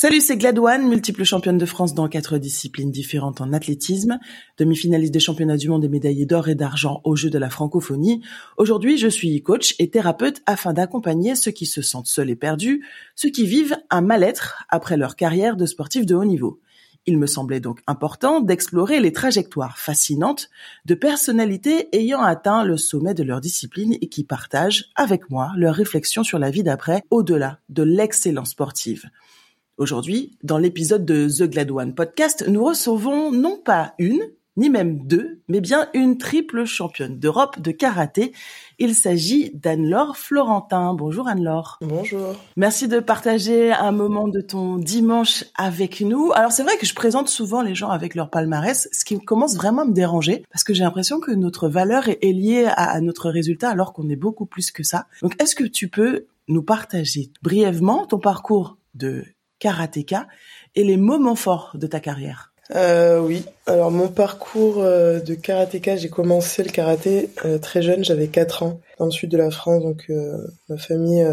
Salut, c'est Gladouane, multiple championne de France dans quatre disciplines différentes en athlétisme, demi-finaliste des championnats du monde et médaillée d'or et d'argent aux Jeux de la francophonie. Aujourd'hui, je suis coach et thérapeute afin d'accompagner ceux qui se sentent seuls et perdus, ceux qui vivent un mal-être après leur carrière de sportif de haut niveau. Il me semblait donc important d'explorer les trajectoires fascinantes de personnalités ayant atteint le sommet de leur discipline et qui partagent avec moi leurs réflexions sur la vie d'après au-delà de l'excellence sportive. Aujourd'hui, dans l'épisode de The Glad One podcast, nous recevons non pas une, ni même deux, mais bien une triple championne d'Europe de karaté. Il s'agit d'Anne-Laure Florentin. Bonjour Anne-Laure. Bonjour. Merci de partager un moment de ton dimanche avec nous. Alors c'est vrai que je présente souvent les gens avec leur palmarès, ce qui commence vraiment à me déranger parce que j'ai l'impression que notre valeur est liée à notre résultat alors qu'on est beaucoup plus que ça. Donc est-ce que tu peux nous partager brièvement ton parcours de karatéka et les moments forts de ta carrière. Euh, Oui, alors mon parcours euh, de karatéka, j'ai commencé le karaté euh, très jeune, j'avais 4 ans dans le sud de la France, donc euh, ma famille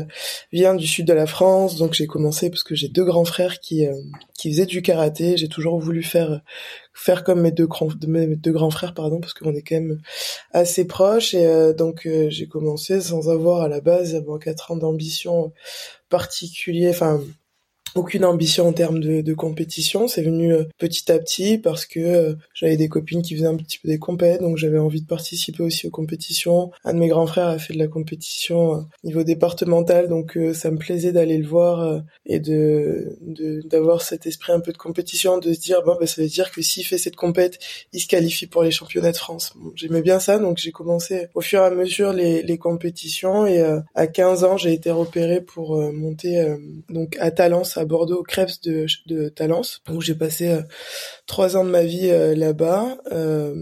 vient du sud de la France, donc j'ai commencé parce que j'ai deux grands frères qui qui faisaient du karaté, j'ai toujours voulu faire faire comme mes deux grands mes deux grands frères pardon parce qu'on est quand même assez proches. Et donc j'ai commencé sans avoir à la base avant 4 ans d'ambition particulière enfin aucune ambition en termes de, de compétition. C'est venu euh, petit à petit parce que euh, j'avais des copines qui faisaient un petit peu des compètes, donc j'avais envie de participer aussi aux compétitions. Un de mes grands frères a fait de la compétition euh, niveau départemental, donc ça me plaisait d'aller le voir et de d'avoir cet esprit un peu de compétition, de se dire bon bah, ça veut dire que s'il fait cette compète, il se qualifie pour les championnats de France. J'aimais bien ça, donc j'ai commencé au fur et à mesure les, les compétitions et à 15 ans j'ai été repéré pour monter donc à Talence Bordeaux, au de Talence, où j'ai passé euh, trois ans de ma vie euh, là-bas. Euh,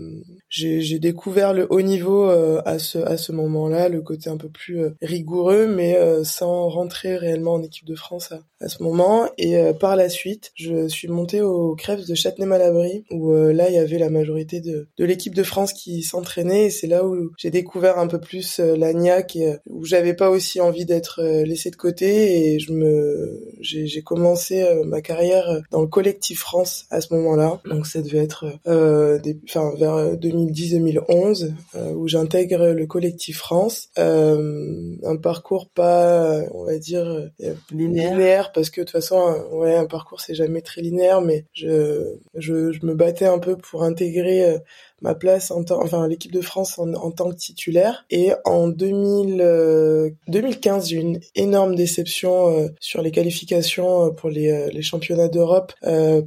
j'ai découvert le haut niveau à ce à ce moment-là, le côté un peu plus rigoureux, mais sans rentrer réellement en équipe de France à, à ce moment. Et par la suite, je suis monté au Krebs de Châtenay-Malabry, où là il y avait la majorité de, de l'équipe de France qui s'entraînait. Et c'est là où j'ai découvert un peu plus l'agnac, et où j'avais pas aussi envie d'être laissé de côté. Et je me j'ai commencé ma carrière dans le collectif France à ce moment-là donc ça devait être euh, des, enfin vers 2010-2011 euh, où j'intègre le collectif France. Euh, un parcours pas, on va dire euh, linéaire. parce que de toute façon, ouais, un parcours c'est jamais très linéaire, mais je, je, je me battais un peu pour intégrer ma place en tant, enfin l'équipe de France en, en, tant que titulaire. Et en 2000, 2015, j'ai eu une énorme déception euh, sur les qualifications euh, pour les, euh, les championnats d'Europe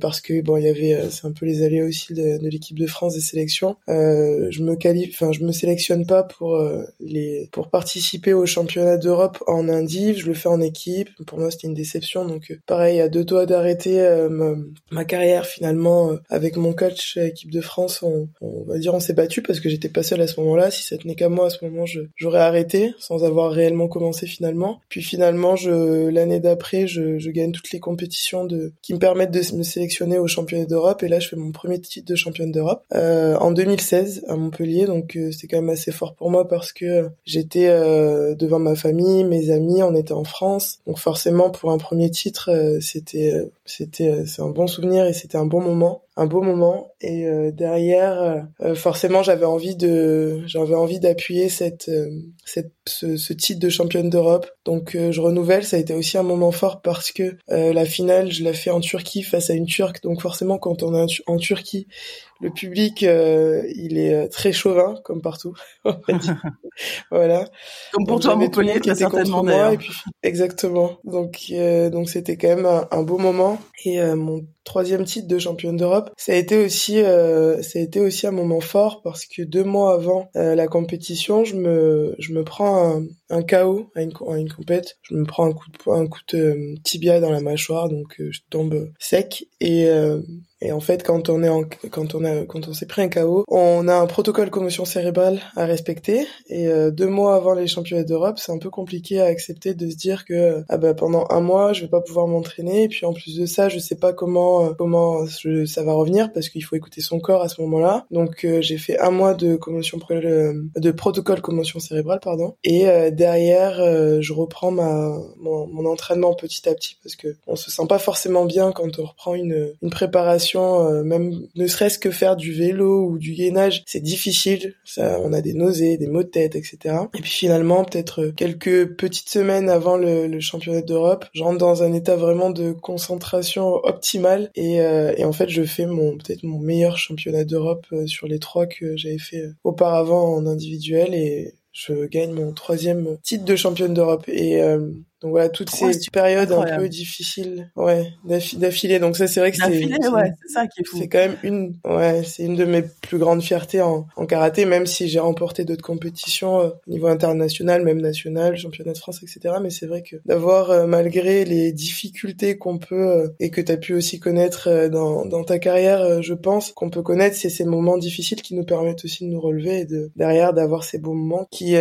parce que bon, il y avait, c'est un peu les aléas aussi de, de l'équipe de France des sélections. je me qualifie, enfin je me sélectionne pas pour les pour participer aux championnats d'Europe en indiv. Je le fais en équipe. Pour moi, c'était une déception. Donc pareil, à deux doigts d'arrêter ma, ma, carrière finalement avec mon coach équipe de France. On, on on va dire on s'est battu parce que j'étais pas seule à ce moment-là. Si ça tenait qu'à moi à ce moment, j'aurais arrêté sans avoir réellement commencé finalement. Puis finalement, je l'année d'après, je, je, gagne toutes les compétitions de qui me permettent de me sélectionner aux championnats d'Europe. Et là, je fais mon premier titre de championne d'Europe euh, en 2016 à Montpellier. Donc euh, c'était quand même assez fort pour moi parce que j'étais euh, devant ma famille, mes amis, on était en France. Donc forcément, pour un premier titre, euh, c'était c'était c'est un bon souvenir et c'était un bon moment un beau moment. Et euh, derrière euh, euh, forcément j'avais envie de j'avais envie d'appuyer cette cette ce, ce, titre de championne d'Europe. Donc je renouvelle. Ça a été aussi un moment fort parce que la finale je l'ai fait en Turquie face à une Turque. Donc forcément quand on est en Turquie le public il est très chauvin comme partout. Voilà. Comme pour toi Montpellier qui a certainement moi, et puis, exactement. Donc donc c'était quand même un, un beau moment. Et mon troisième titre de championne d'Europe. Ça a été aussi, euh, ça a été aussi un moment fort parce que deux mois avant euh, la compétition, je me, je me prends un, un KO à une, à une compète. Je me prends un coup de, un coup de euh, tibia dans la mâchoire, donc euh, je tombe sec. Et et en fait, quand on est en, quand on a, quand on s'est pris un KO, on a un protocole commotion cérébrale à respecter. Et deux mois avant les championnats d'Europe, c'est un peu compliqué à accepter de se dire que ah bah pendant un mois, je vais pas pouvoir m'entraîner. Et puis en plus de ça, je sais pas comment forcément comment ça va revenir parce qu'il faut écouter son corps à ce moment-là. Donc j'ai fait un mois de commotion de protocole commotion cérébrale pardon et derrière je reprends ma mon, mon, entraînement petit à petit parce que on se sent pas forcément bien quand on reprend une une préparation même ne serait-ce que faire du vélo ou du gainage, c'est difficile. Ça, on a des nausées, des maux de tête, etc. Et puis finalement, peut-être quelques petites semaines avant le, championnat d'Europe, je rentre dans un état vraiment de concentration optimale et, euh, et en fait, je fais mon peut-être mon meilleur championnat d'Europe euh, sur les trois que j'avais fait euh, auparavant en individuel et je gagne mon troisième titre de championne d'Europe et donc voilà, toutes ces périodes un peu difficiles, ouais, d'affilée. Donc ça, c'est vrai que c'est, ouais, c'est ça qui est fou. C'est quand même une, ouais, c'est une de mes plus grandes fiertés en, en karaté, même si j'ai remporté d'autres compétitions euh, au niveau international, même national, championnat de France, etc. Mais c'est vrai que d'avoir, euh, malgré les difficultés qu'on peut euh, et que tu as pu aussi connaître dans, dans ta carrière, je pense qu'on peut connaître, c'est ces moments difficiles qui nous permettent aussi de nous relever et de derrière d'avoir ces beaux moments qui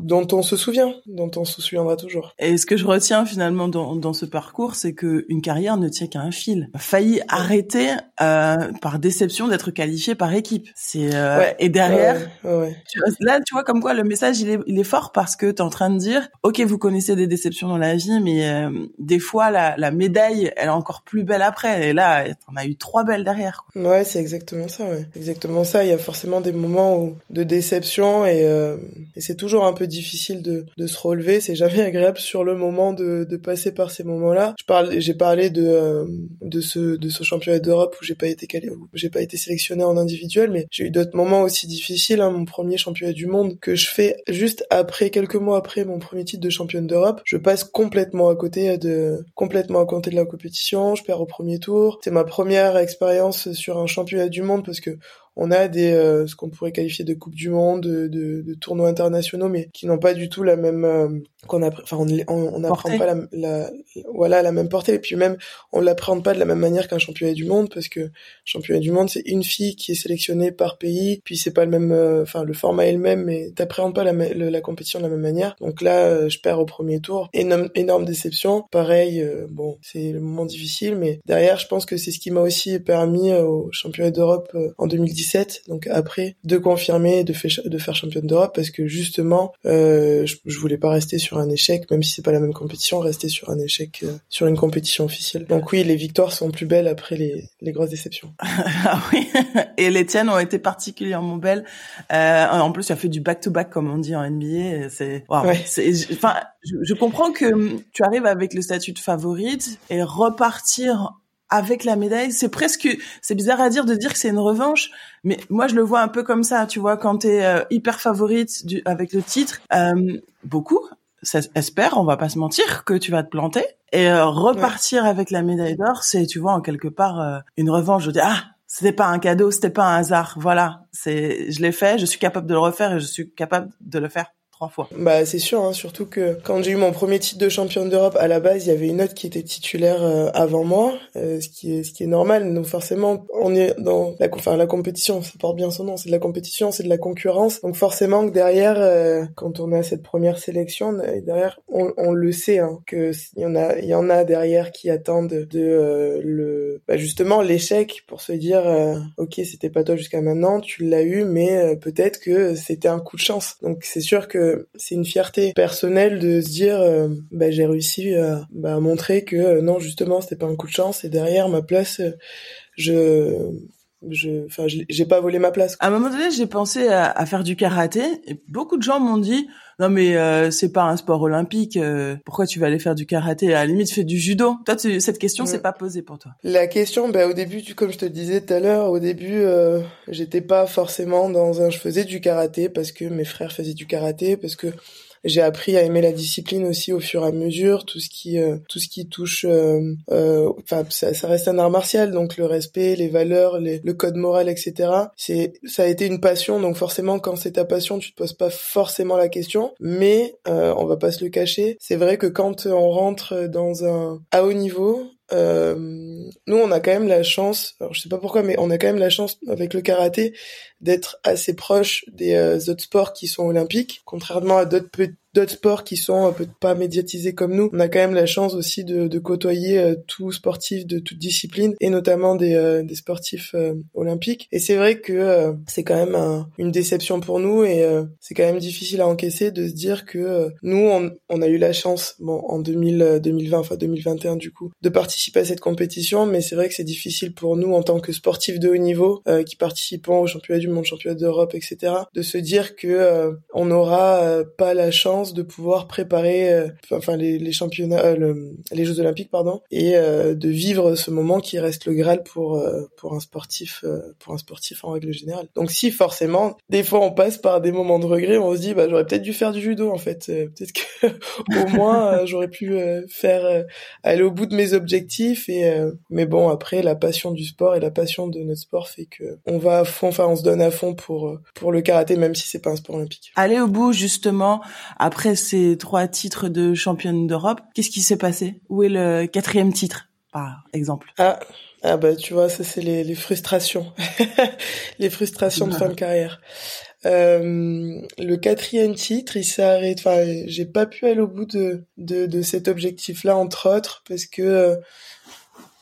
dont on se souvient, dont on se souviendra toujours. Et ce que je retiens finalement dans, dans ce parcours, c'est que une carrière ne tient qu'à un fil. Failli arrêter euh, par déception d'être qualifié par équipe. C'est euh, et derrière, tu, là tu vois comme quoi le message il est, il est fort parce que tu es en train de dire, ok vous connaissez des déceptions dans la vie, mais euh, des fois la, la médaille elle est encore plus belle après. Et là on a eu trois belles derrière. Quoi. Ouais c'est exactement ça. Ouais. Exactement ça. Il y a forcément des moments où, de déception et, euh, et c'est toujours un peu difficile de, de se relever. C'est jamais agréable sur le moment de, de passer par ces moments-là. Je parle, j'ai parlé de euh, de ce de ce championnat d'Europe où j'ai pas été où j'ai pas été sélectionné en individuel, mais j'ai eu d'autres moments aussi difficiles. Hein. Mon premier championnat du monde que je fais juste après quelques mois après mon premier titre de championne d'Europe, je passe complètement à côté de complètement à côté de la compétition. Je perds au premier tour. C'est ma première expérience sur un championnat du monde parce que on a des euh, ce qu'on pourrait qualifier de coupe du monde, de, de, tournois internationaux, mais qui n'ont pas du tout la même euh, qu'on enfin on n'apprend pas la, la, voilà la même portée. Et puis même on l'appréhende pas de la même manière qu'un championnat du monde parce que championnat du monde c'est une fille qui est sélectionnée par pays, puis c'est pas le même, euh, enfin le format est le même, mais t'appréhendes pas la, la compétition de la même manière. Donc là je perds au premier tour, énorme énorme déception. Pareil, bon c'est le moment difficile, mais derrière je pense que c'est ce qui m'a aussi permis au championnat d'Europe en 2017 donc après, de confirmer, de, faire, de faire championne d'Europe, parce que justement, euh, je, je, voulais pas rester sur un échec, même si c'est pas la même compétition, rester sur un échec euh, sur une compétition officielle. Donc oui, les victoires sont plus belles après les, les grosses déceptions. ah oui, et les tiennes ont été particulièrement belles. Euh, en plus, tu as fait du back-to-back, comme on dit en NBA. C'est, enfin, je, je comprends que tu arrives avec le statut de favorite et repartir avec la médaille, c'est presque, c'est bizarre à dire de dire que c'est une revanche, mais moi je le vois un peu comme ça, tu vois, quand t'es euh, hyper favorite du, avec le titre, euh, beaucoup espèrent, on va pas se mentir, que tu vas te planter. Et euh, repartir avec la médaille d'or, c'est, tu vois, en quelque part euh, une revanche. Je dis ah, c'était pas un cadeau, c'était pas un hasard, voilà, c'est, je l'ai fait, je suis capable de le refaire et je suis capable de le faire Bah c'est sûr, hein, surtout que quand j'ai eu mon premier titre de championne d'Europe, à la base il y avait une autre qui était titulaire euh, avant moi, euh, ce qui est ce qui est normal. Donc forcément on est dans la enfin la compétition, ça porte bien son nom, c'est de la compétition, c'est de la concurrence. Donc forcément que derrière, euh, quand on a cette première sélection, derrière on, on le sait hein, que y en a y en a derrière qui attendent de le bah, justement l'échec pour se dire ok c'était pas toi jusqu'à maintenant, tu l'as eu, mais peut-être que c'était un coup de chance. Donc c'est sûr que c'est une fierté personnelle de se dire euh, bah, j'ai réussi bah, à montrer que euh, non justement c'était pas un coup de chance et derrière ma place euh, je je enfin j'ai pas volé ma place. À un moment donné, j'ai pensé à, faire du karaté et beaucoup de gens m'ont dit non mais euh, c'est pas un sport olympique, euh, pourquoi tu vas aller faire du karaté? À la limite, fais du judo. Toi, cette question c'est pas posée pour toi. La question, bah, au début, comme je te disais tout à l'heure, au début, euh, j'étais pas forcément dans un. Je faisais du karaté parce que mes frères faisaient du karaté, parce que j'ai appris à aimer la discipline aussi au fur et à mesure, tout ce qui euh, tout ce qui touche, euh, euh, enfin ça, ça, reste un art martial, donc le respect, les valeurs, les, le code moral, etc. C'est ça a été une passion, donc forcément quand c'est ta passion, tu te poses pas forcément la question, mais on va pas se le cacher, c'est vrai que quand on rentre dans un à haut niveau, euh, nous, on a quand même la chance, alors je sais pas pourquoi, mais on a quand même la chance avec le karaté d'être assez proche des euh, autres sports qui sont olympiques, contrairement à d'autres d'autres sports qui sont peut pas médiatisés comme nous. On a quand même la chance aussi de, de côtoyer euh, tous sportifs de toute discipline et notamment des, euh, des sportifs euh, olympiques. Et c'est vrai que c'est quand même une déception pour nous et c'est quand même difficile à encaisser de se dire que nous, on, on, a eu la chance, bon, en 2000, 2020, enfin 2021 du coup, de participer à cette compétition, mais c'est vrai que c'est difficile pour nous en tant que sportifs de haut niveau qui participons au championnat du monde, championnat d'Europe, etc., de se dire que on n'aura pas la chance de pouvoir préparer, enfin les, championnats, les Jeux Olympiques, pardon, et euh, de vivre ce moment qui reste le Graal pour euh, pour un sportif, euh, pour un sportif en règle générale. Donc si forcément, des fois on passe par des moments de regret, on se dit bah j'aurais peut-être dû faire du judo en fait, peut-être que au moins j'aurais pu faire aller au bout de mes objectifs et mais bon après la passion du sport et la passion de notre sport fait que on va à fond, enfin on se donne à fond pour pour le karaté même si c'est pas un sport olympique. Aller au bout justement après ces trois titres de championne d'Europe, qu'est-ce qui s'est passé? Où est le quatrième titre, par exemple? Ah, ah bah tu vois, ça c'est les, frustrations, les frustrations de fin de carrière. Euh, le quatrième titre, il s'est arrêté. Enfin, j'ai pas pu aller au bout de de, de cet objectif-là, entre autres, parce que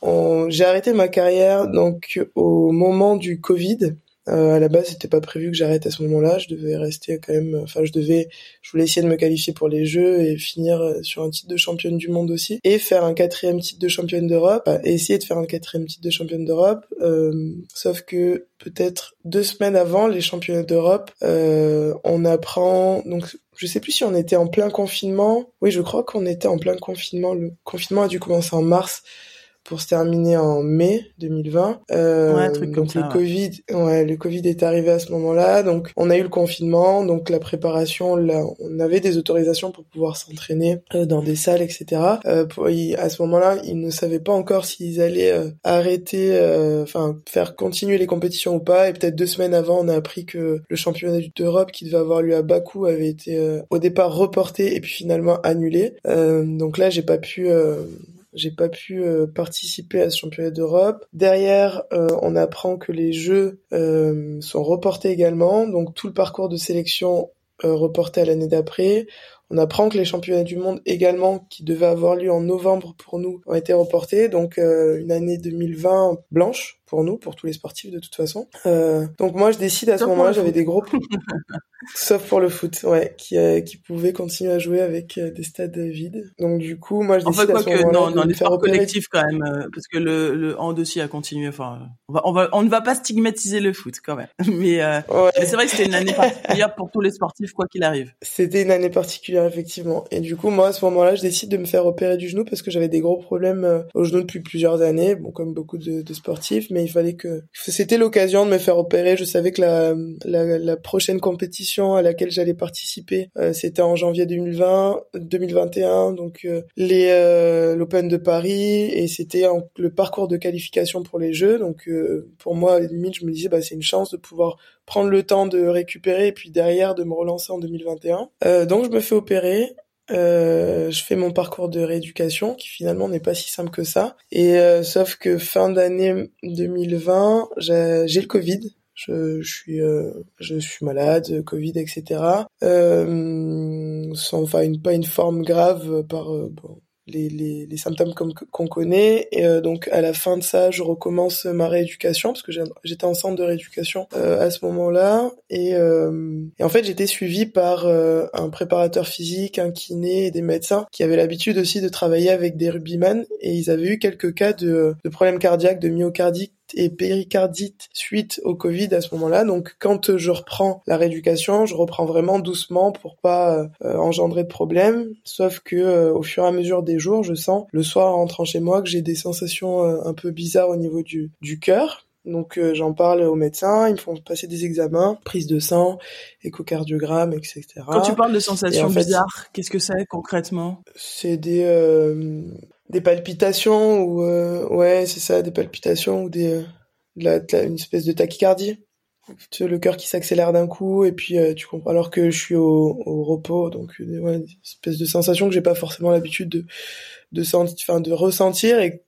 euh, j'ai arrêté ma carrière donc au moment du Covid. Euh, à la base, c'était pas prévu que j'arrête à ce moment-là. Je devais rester quand même. Enfin, je devais. Je voulais essayer de me qualifier pour les Jeux et finir euh, sur un titre de championne du monde aussi, et faire un quatrième titre de championne d'Europe, et essayer de faire un quatrième titre de championne d'Europe. Euh, sauf que peut-être deux semaines avant les championnats d'Europe, euh, on apprend. Donc, je sais plus si on était en plein confinement. Oui, je crois qu'on était en plein confinement. Le confinement a dû commencer en mars pour se terminer en mai 2020. Euh, ouais, truc donc le Covid, ouais, le Covid est arrivé à ce moment-là, donc on a eu le confinement, donc la préparation, là, on avait des autorisations pour pouvoir s'entraîner euh, dans des salles, etc. Euh, pour, à ce moment-là, ils ne savaient pas encore s'ils allaient euh, arrêter, euh, enfin faire continuer les compétitions ou pas. Et peut-être deux semaines avant, on a appris que le championnat d'Europe qui devait avoir lieu à Bakou avait été au départ reporté et puis finalement annulé. donc là, j'ai pas pu j'ai pas pu euh, participer à ce championnat d'Europe. Derrière, euh, on apprend que les Jeux euh, sont reportés également, donc tout le parcours de sélection reporté à l'année d'après. On apprend que les championnats du monde également, qui devaient avoir lieu en novembre pour nous, ont été reportés. Donc une année 2020 blanche pour nous, pour tous les sportifs de toute façon. Euh, donc moi, je décide à ce moment-là, j'avais des gros, sauf pour le foot, ouais, qui euh, qui pouvait continuer à jouer avec euh, des stades vides. Donc du coup, moi, je décide à ce moment-là non, non, les sports collectifs quand même, euh, parce que le le hand aussi a continué. Enfin, on va on va on ne va pas stigmatiser le foot quand même, mais, mais c'est vrai que c'était une année particulière pour tous les sportifs quoi qu'il arrive. C'était une année particulière effectivement. Et du coup, moi, à ce moment-là, je décide de me faire opérer du genou parce que j'avais des gros problèmes au genou depuis plusieurs années, bon comme beaucoup de, de sportifs mais il fallait que c'était l'occasion de me faire opérer. Je savais que la, la, la prochaine compétition à laquelle j'allais participer, euh, c'était en janvier 2020, 2021, donc euh, les euh, l'Open de Paris et c'était le parcours de qualification pour les Jeux. Donc pour moi, limite, je me disais bah c'est une chance de pouvoir prendre le temps de récupérer et puis derrière de me relancer en 2021. donc je me fais opérer euh, je fais mon parcours de rééducation qui finalement n'est pas si simple que ça. Et euh, sauf que fin d'année 2020, j'ai le Covid. Je, suis euh, je suis malade, Covid, etc. sans enfin pas une forme grave par bon, les, les, les symptômes qu'on connaît. Et euh, donc à la fin de ça, je recommence ma rééducation parce que j'étais en centre de rééducation euh, à ce moment-là. Et, euh, et, en fait, j'étais suivie par un préparateur physique, un kiné et des médecins qui avaient l'habitude aussi de travailler avec des rugbyman et ils avaient eu quelques cas de, de problèmes cardiaques, de myocardite et péricardite suite au Covid à ce moment-là. Donc quand je reprends la rééducation, je reprends vraiment doucement pour pas euh, engendrer de problèmes. Sauf que euh, au fur et à mesure des jours, je sens le soir en rentrant chez moi que j'ai des sensations euh, un peu bizarres au niveau du, du cœur. Donc j'en parle aux médecins, ils me font passer des examens, prise de sang, échocardiogramme, etc. Quand tu parles de sensations bizarres, qu'est-ce que c'est concrètement? C'est des des palpitations ou euh, ouais c'est ça des palpitations ou des la, une espèce de tachycardie le cœur qui s'accélère d'un coup et puis euh, tu comprends alors que je suis au, au repos donc euh, ouais, une espèce de sensation que j'ai pas forcément l'habitude de de enfin de ressentir et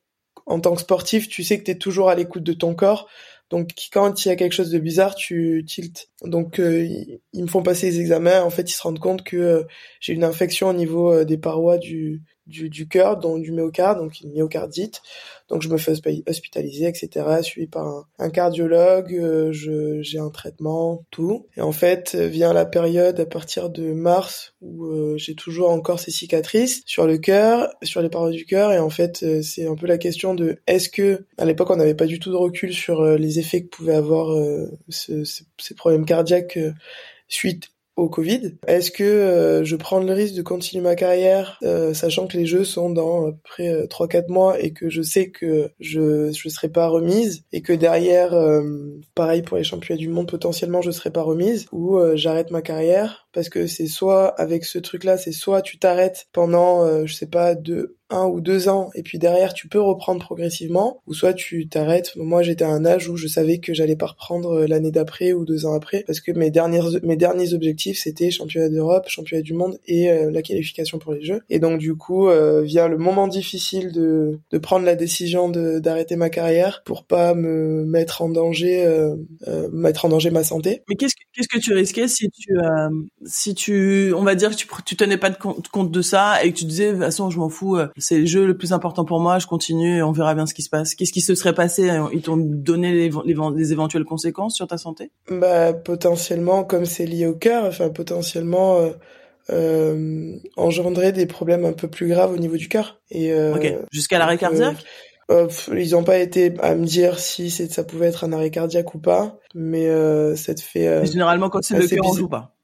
en tant que sportif tu sais que tu es toujours à l'écoute de ton corps Donc quand il y a quelque chose de bizarre, tu tiltes. Donc euh, ils, me font passer les examens. En fait, ils se rendent compte que euh, j'ai une infection au niveau des parois du du, du cœur, donc du myocarde, donc une myocardite. Donc je me fais hospitaliser, etc. Suivi par un, cardiologue, euh, je, j'ai un traitement, tout. Et en fait vient la période à partir de mars où euh, j'ai toujours encore ces cicatrices sur le cœur, sur les parois du cœur. Et en fait euh, c'est un peu la question de est-ce que à l'époque on n'avait pas du tout de recul sur les effets que pouvaient avoir ce, ces problèmes cardiaques suite au Covid. Est-ce que euh, je prends le risque de continuer ma carrière, euh, sachant que les jeux sont dans à peu près 3-4 euh, mois et que je sais que je je serai pas remise et que derrière, pareil pour les championnats du monde, potentiellement je serai pas remise ou j'arrête ma carrière parce que c'est soit avec ce truc-là, c'est soit tu t'arrêtes pendant, je sais pas, deux un ou deux ans et puis derrière tu peux reprendre progressivement ou soit tu t'arrêtes. Moi j'étais à un âge où je savais que j'allais pas reprendre euh, l'année d'après ou deux ans après parce que mes derniers mes derniers objectifs c'était championnat d'Europe, championnat du monde et euh, la qualification pour les Jeux. Et donc du coup euh, vient le moment difficile de de prendre la décision d'arrêter ma carrière pour pas me mettre en danger euh, mettre en danger ma santé. Mais qu'est-ce que qu'est-ce que tu risquais si tu si tu on va dire que tu tu tenais pas de compte de ça et que tu disais de toute façon je m'en fous c'est le jeu le plus important pour moi, je continue et on verra bien ce qui se passe. Qu'est-ce qui se serait passé Ils t'ont donné les, les, éventuelles conséquences sur ta santé? Bah potentiellement, comme c'est lié au cœur, enfin potentiellement euh, euh, engendrer des problèmes un peu plus graves au niveau du cœur. Et euh, jusqu'à l'arrêt cardiaque? ils n'ont pas été à me dire si ça pouvait être un arrêt cardiaque ou pas, mais ça te fait. généralement, quand c'est le cœur, on joue pas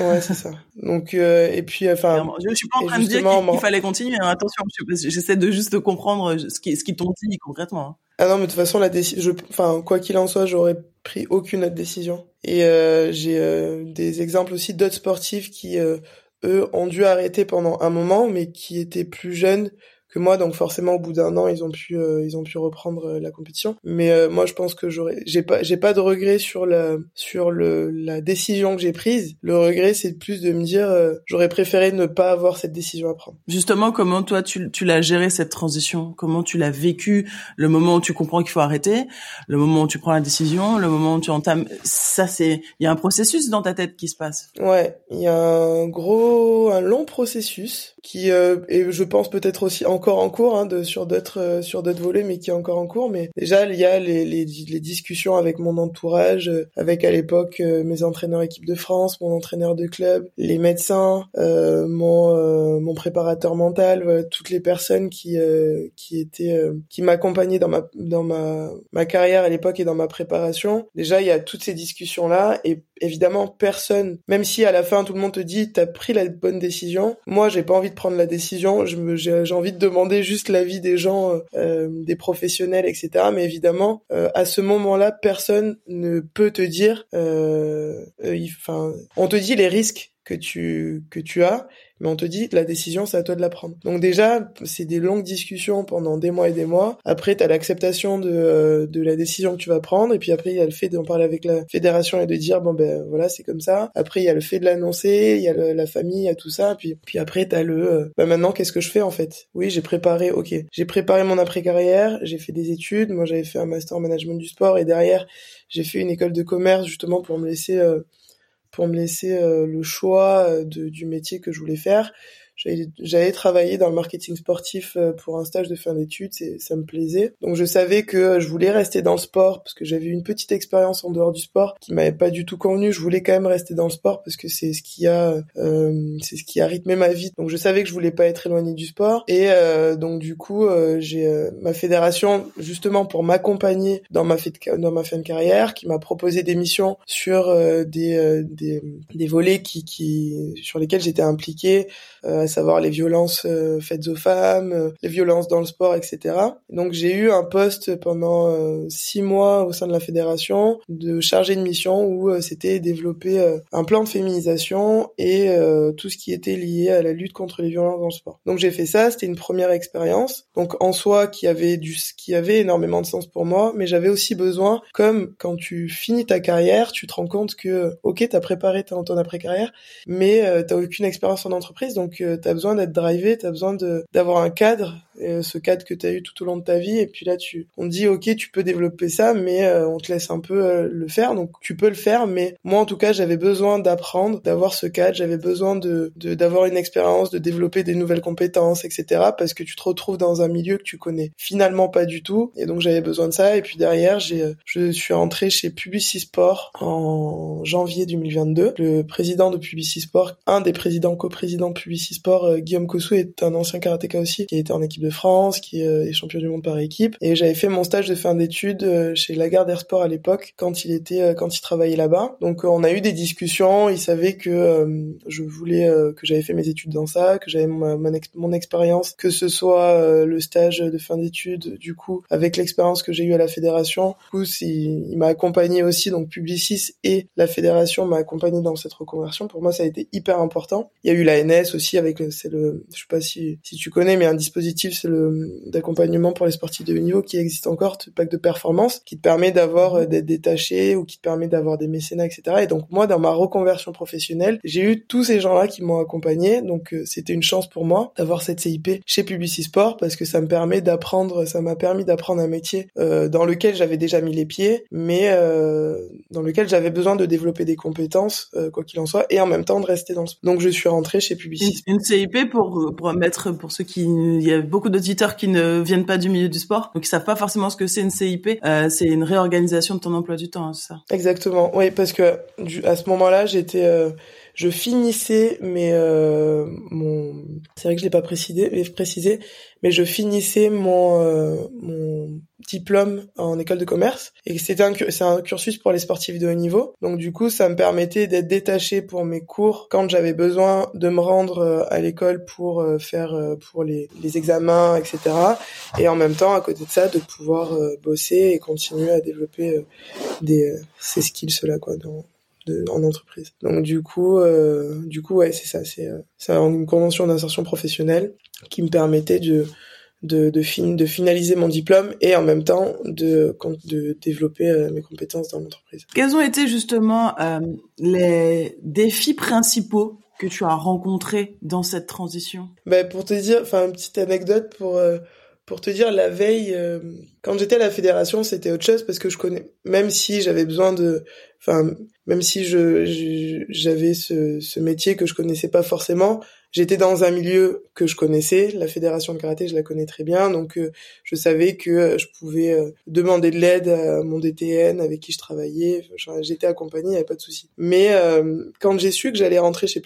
ouais, c'est ça. Donc euh, et puis enfin. Je suis pas en train de dire qu'il fallait continuer. Hein. Attention, j'essaie de juste comprendre ce qui ce qui t'ont dit concrètement. Hein. Ah non, mais de toute façon la décision, enfin quoi qu'il en soit, j'aurais pris aucune autre décision. Et euh, j'ai euh, des exemples aussi d'autres sportifs qui eux ont dû arrêter pendant un moment, mais qui étaient plus jeunes que moi donc forcément au bout d'un an ils ont pu euh, ils ont pu reprendre euh, la compétition. Mais euh, moi je pense que j'aurais j'ai pas j'ai pas de regret sur la sur le la décision que j'ai prise. Le regret c'est plus de me dire j'aurais préféré ne pas avoir cette décision à prendre. Justement comment toi tu tu l'as géré cette transition? Comment tu l'as vécu? Le moment où tu comprends qu'il faut arrêter le moment où tu prends la décision le moment où tu entames ça c'est il y a un processus dans ta tête qui se passe. Ouais il y a un gros un long processus qui et je pense peut-être aussi encore encore en cours hein, de, sur d'autres euh, sur d'autres volets, mais qui est encore en cours. Mais déjà, il y a les, les, les discussions avec mon entourage, euh, avec à l'époque euh, mes entraîneurs équipe de France, mon entraîneur de club, les médecins, mon mon préparateur mental, toutes les personnes qui qui étaient qui m'accompagnaient dans ma dans ma ma carrière à l'époque et dans ma préparation. Déjà, il y a toutes ces discussions là et évidemment personne, même si à la fin tout le monde te dit t'as pris la bonne décision. Moi, j'ai pas envie de prendre la décision. J'ai envie de demander juste l'avis des gens, euh, des professionnels, etc. Mais évidemment, euh, à ce moment-là, personne ne peut te dire, euh, enfin, on te dit les risques que tu que tu as mais on te dit la décision c'est à toi de la prendre. Donc déjà c'est des longues discussions pendant des mois et des mois. Après tu as l'acceptation de euh, de la décision que tu vas prendre et puis après il y a le fait d'en parler avec la fédération et de dire bon ben voilà c'est comme ça. Après il y a le fait de l'annoncer, il y a la famille, il y a tout ça puis puis après tu as le euh, bah maintenant qu'est-ce que je fais en fait? Oui, j'ai préparé OK, j'ai préparé mon après carrière, j'ai fait des études, moi j'avais fait un master en management du sport et derrière j'ai fait une école de commerce justement pour me laisser euh, pour me laisser euh, le choix euh, du métier que je voulais faire. J'avais travaillé dans le marketing sportif euh, pour un stage de fin d'études, ça me plaisait. Donc je savais que je voulais rester dans le sport parce que j'avais une petite expérience en dehors du sport qui m'avait pas du tout convenu. Je voulais quand même rester dans le sport parce que c'est ce qui a euh, c'est ce qui a rythmé ma vie. Donc je savais que je voulais pas être éloigné du sport et euh, donc du coup euh, j'ai euh, ma fédération justement pour m'accompagner dans ma fin de carrière qui m'a proposé des missions sur des, des des volets qui qui sur lesquels j'étais impliqué à savoir les violences euh, faites aux femmes, euh, les violences dans le sport, etc. Donc j'ai eu un poste pendant euh, six mois au sein de la fédération de chargé de mission où c'était développer un plan de féminisation et tout ce qui était lié à la lutte contre les violences dans le sport. Donc j'ai fait ça, c'était une première expérience. Donc en soi qui avait du qui avait énormément de sens pour moi, mais j'avais aussi besoin comme quand tu finis ta carrière, tu te rends compte que OK, tu as préparé ton, ton après carrière, mais tu t'as aucune expérience en entreprise donc tu as besoin d'être drivé, tu as besoin d'avoir un cadre ce cadre que tu as eu tout au long de ta vie et puis là tu on dit OK, tu peux développer ça mais on te laisse un peu le faire donc tu peux le faire mais moi en tout cas, j'avais besoin d'apprendre, d'avoir ce cadre, j'avais besoin de d'avoir une expérience, de développer des nouvelles compétences, etc. parce que tu te retrouves dans un milieu que tu connais finalement pas du tout et donc j'avais besoin de ça et puis derrière, j'ai je suis rentré chez Publicisport en janvier 2022. Le président de Publicisport, un des présidents coprésidents de Publicisport, euh, Guillaume Kossou est un ancien karatéka aussi qui été en équipe de France, qui euh, est champion du monde par équipe et j'avais fait mon stage de fin d'études euh, chez Lagardère Sport à l'époque quand il était quand il travaillait là-bas. Donc on a eu des discussions, il savait que je voulais que j'avais fait mes études dans ça, que j'avais mon, expérience, que ce soit le stage de fin d'études du coup avec l'expérience que j'ai eue à la fédération. Du coup, il, il m'a accompagné aussi donc Publicis et la fédération m'a accompagné dans cette reconversion. Pour moi, ça a été hyper important. Il y a eu la NS aussi avec c'est le je sais pas si si tu connais mais un dispositif c'est le d'accompagnement pour les sportifs de haut niveau qui existe encore, le pack de performance qui te permet d'avoir euh, d'être détaché ou qui te permet d'avoir des mécénats etc. Et donc moi dans ma reconversion professionnelle, j'ai eu tous ces gens-là qui m'ont accompagné. Donc euh, c'était une chance pour moi d'avoir cette CIP chez Publicisport parce que ça me permet d'apprendre, ça m'a permis d'apprendre un métier euh, dans lequel j'avais déjà mis les pieds, mais dans lequel j'avais besoin de développer des compétences, quoi qu'il en soit, et en même temps de rester dans le. Donc je suis rentré chez Publicis. Une, CIP pour pour mettre pour ceux qui il y a beaucoup d'auditeurs qui ne viennent pas du milieu du sport, donc ils savent pas forcément ce que c'est une CIP. Euh, c'est une réorganisation de ton emploi du temps, hein, c'est ça? Exactement. Oui, parce que à ce moment-là, j'étais euh, je finissais mais euh, mon c'est vrai que je l'ai pas précisé précisé mais je finissais mon euh, mon diplôme en école de commerce. Et c'était un c'est un cursus pour les sportifs de haut niveau. Donc du coup ça me permettait d'être détaché pour mes cours quand j'avais besoin de me rendre euh, à l'école pour faire pour les, les examens etc et en même temps à côté de ça de pouvoir bosser et continuer à développer des ces skills là quoi en entreprise. Donc du coup, euh, du coup, ouais, c'est ça, c'est euh, c'est une convention d'insertion professionnelle qui me permettait de de de, fin, de finaliser mon diplôme et en même temps de de développer euh, mes compétences dans l'entreprise. Quels ont été justement euh, les défis principaux que tu as rencontrés dans cette transition? Ben pour te dire, enfin une petite anecdote pour pour te dire, la veille, quand j'étais à la fédération, c'était autre chose parce que je connais, même si j'avais besoin de, enfin, même si je j'avais ce, ce métier que je connaissais pas forcément, j'étais dans un milieu que je connaissais, la fédération de karaté, je la connais très bien, donc euh, je savais que euh, je pouvais euh, demander de l'aide à mon DTN avec qui je travaillais, j'étais accompagnée, il n'y avait pas de souci. Mais quand j'ai su que j'allais rentrer chez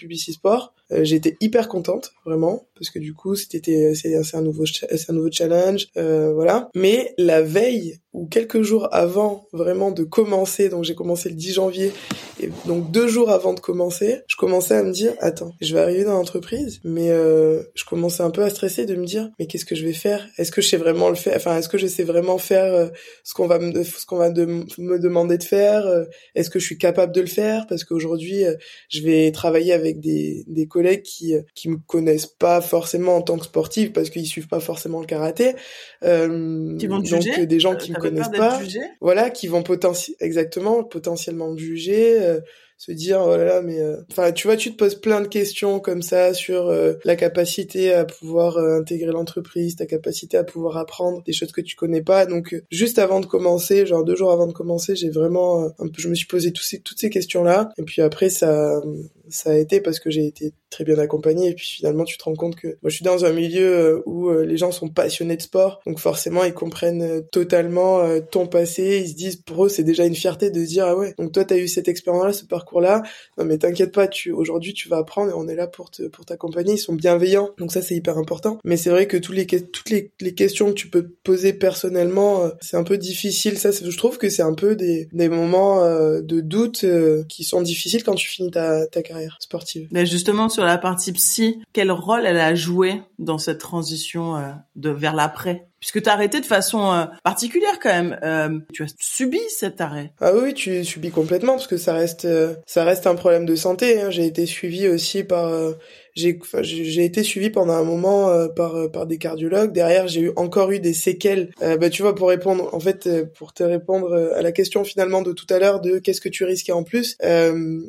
Publicisport, j'étais hyper contente, vraiment, parce que du coup, c'était c'est un nouveau c'est un nouveau challenge, voilà. Mais la veille ou quelques jours avant vraiment de commencer, donc j'ai commencé le 10 janvier, et donc deux jours avant de commencer, je commençais à me dire, attends, je vais arriver dans l'entreprise, mais euh, je commençais un peu à stresser de me dire, mais qu'est-ce que je vais faire? Est-ce que je sais vraiment le faire? Enfin, est-ce que je sais vraiment faire euh, ce qu'on va me ce qu'on va me demander de faire? Euh, Est-ce que je suis capable de le faire? Parce qu'aujourd'hui, je vais travailler avec des, des collègues qui qui me connaissent pas forcément en tant que sportive parce qu'ils suivent pas forcément le karaté. qui vont te donc des gens qui me connaissent pas, voilà, qui vont potentiellement exactement potentiellement me juger, euh, se dire oh là là mais euh, enfin tu vois tu te poses plein de questions comme ça sur euh, la capacité à pouvoir intégrer l'entreprise, ta capacité à pouvoir apprendre des choses que tu connais pas. Donc juste avant de commencer, genre deux jours avant de commencer, j'ai vraiment un peu, je me suis posé tous ces, toutes ces questions là et puis après ça ça a été parce que j'ai été très bien accompagné et puis finalement tu te rends compte que moi je suis dans un milieu euh, où euh, les gens sont passionnés de sport. Donc forcément ils comprennent euh, totalement ton passé. Ils se disent pour eux c'est déjà une fierté de se dire ah ouais donc toi tu as eu cette expérience là ce parcours là non mais t'inquiète pas tu aujourd'hui tu vas apprendre et on est là pour te pour t'accompagner. Ils sont bienveillants. Donc ça c'est hyper important. Mais c'est vrai que tous les toutes les, les questions que tu peux poser personnellement c'est un peu difficile. Ça je trouve que c'est un peu des des moments de doute qui sont difficiles quand tu finis ta ta carrière mais justement sur la partie psy, quel rôle elle a joué dans cette transition euh, de vers l'après? Puisque tu as arrêté de façon euh, particulière quand même. Euh, tu as subi cet arrêt. Ah oui, tu subis complètement parce que ça reste euh, ça reste un problème de santé. Hein. J'ai été suivi aussi par j'ai j'ai été suivi pendant un moment euh, par euh, par des cardiologues. Derrière, j'ai eu encore eu des séquelles. Euh, bah tu vois pour répondre en fait pour te répondre à la question finalement de tout à l'heure de qu'est-ce que tu risquais en plus.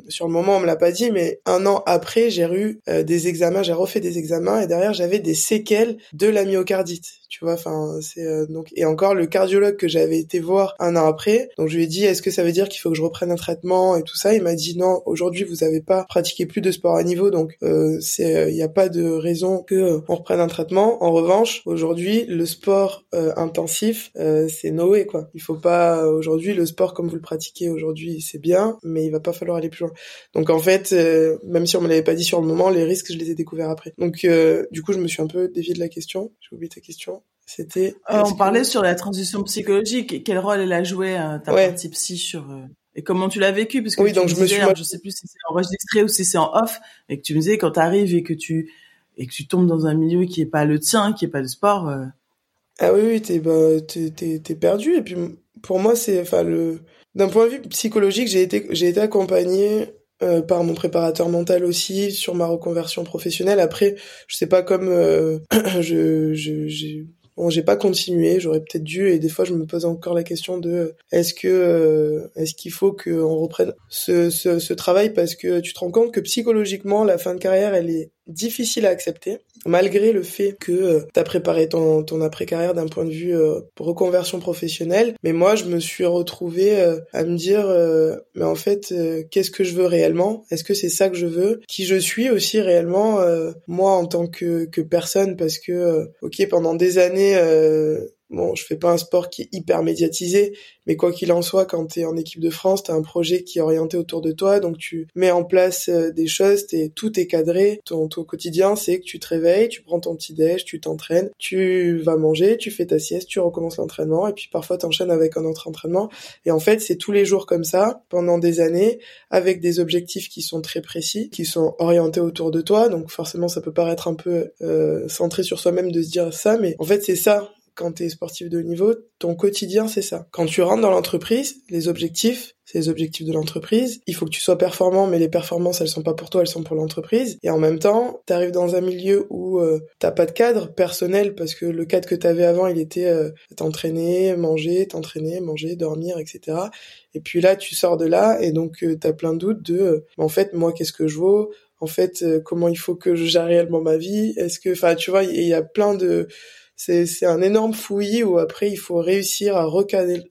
sur le moment, on me l'a pas dit, mais un an après, j'ai eu des examens, j'ai refait des examens et derrière j'avais des séquelles de la myocardite. Tu vois, enfin donc et encore le cardiologue que j'avais été voir un an après. Donc je lui ai dit est-ce que ça veut dire qu'il faut que je reprenne un traitement et tout ça? Il m'a dit non, aujourd'hui vous avez pas pratiqué plus de sport à niveau, donc c'est il n'y a pas de raison que euh, on reprenne un traitement. En revanche, aujourd'hui, le sport euh, intensif, euh, c'est Noé quoi. Il faut pas aujourd'hui le sport comme vous le pratiquez aujourd'hui, c'est bien, mais il va pas falloir aller plus loin. Donc en fait, même si on me l'avait pas dit sur le moment, les risques, je les ai découverts après. Donc du coup, je me suis un peu dévié de la question. J'ai oublié ta question. C'était. on parlait sur la transition psychologique. Quel rôle elle a joué ta partie psy sur et comment tu l'as vécu parce que oui, donc je me suis je sais plus si c'est enregistré ou si c'est en off et que tu me disais quand tu arrives et que tu et que tu tombes dans un milieu qui est pas le tien qui est pas le sport euh... ah oui oui t'es bah t'es t'es perdu et puis pour moi c'est enfin le d'un point de vue psychologique j'ai été j'ai été accompagné euh, par mon préparateur mental aussi sur ma reconversion professionnelle après je sais pas comme euh, je j'ai Bon, j'ai pas continué, j'aurais peut-être dû, et des fois je me pose encore la question de est-ce que euh, est-ce qu'il faut qu'on reprenne ce, ce, ce travail? Parce que tu te rends compte que psychologiquement la fin de carrière elle est difficile à accepter, malgré le fait que euh, tu as préparé ton, ton après-carrière d'un point de vue euh, reconversion professionnelle. Mais moi, je me suis retrouvé euh, à me dire, mais en fait, qu'est-ce que je veux réellement? Est-ce que c'est ça que je veux? Qui je suis aussi réellement, moi, en tant que, que personne? Parce que, ok, pendant des années Bon, je fais pas un sport qui est hyper médiatisé, mais quoi qu'il en soit, quand tu es en équipe de France, tu as un projet qui est orienté autour de toi, donc tu mets en place euh, des choses, es, tout est cadré. Ton, ton quotidien, c'est que tu te réveilles, tu prends ton petit déj, tu t'entraînes, tu vas manger, tu fais ta sieste, tu recommences l'entraînement, et puis parfois t'enchaînes avec un autre entraînement. Et en fait, c'est tous les jours comme ça, pendant des années, avec des objectifs qui sont très précis, qui sont orientés autour de toi, donc forcément ça peut paraître un peu euh, centré sur soi-même de se dire ça, mais en fait c'est ça quand tu es sportif de haut niveau, ton quotidien, c'est ça. Quand tu rentres dans l'entreprise, les objectifs, c'est les objectifs de l'entreprise. Il faut que tu sois performant, mais les performances, elles sont pas pour toi, elles sont pour l'entreprise. Et en même temps, tu arrives dans un milieu où euh, t'as pas de cadre personnel parce que le cadre que tu avais avant, il était euh, t'entraîner, manger, t'entraîner, manger, dormir, etc. Et puis là, tu sors de là et donc euh, tu as plein de doutes de, euh, en fait, moi, qu'est-ce que je vaux? En fait, comment il faut que je gère réellement ma vie? Est-ce que, enfin, tu vois, il y a plein de c'est c'est un énorme fouillis où après il faut réussir à recadrer,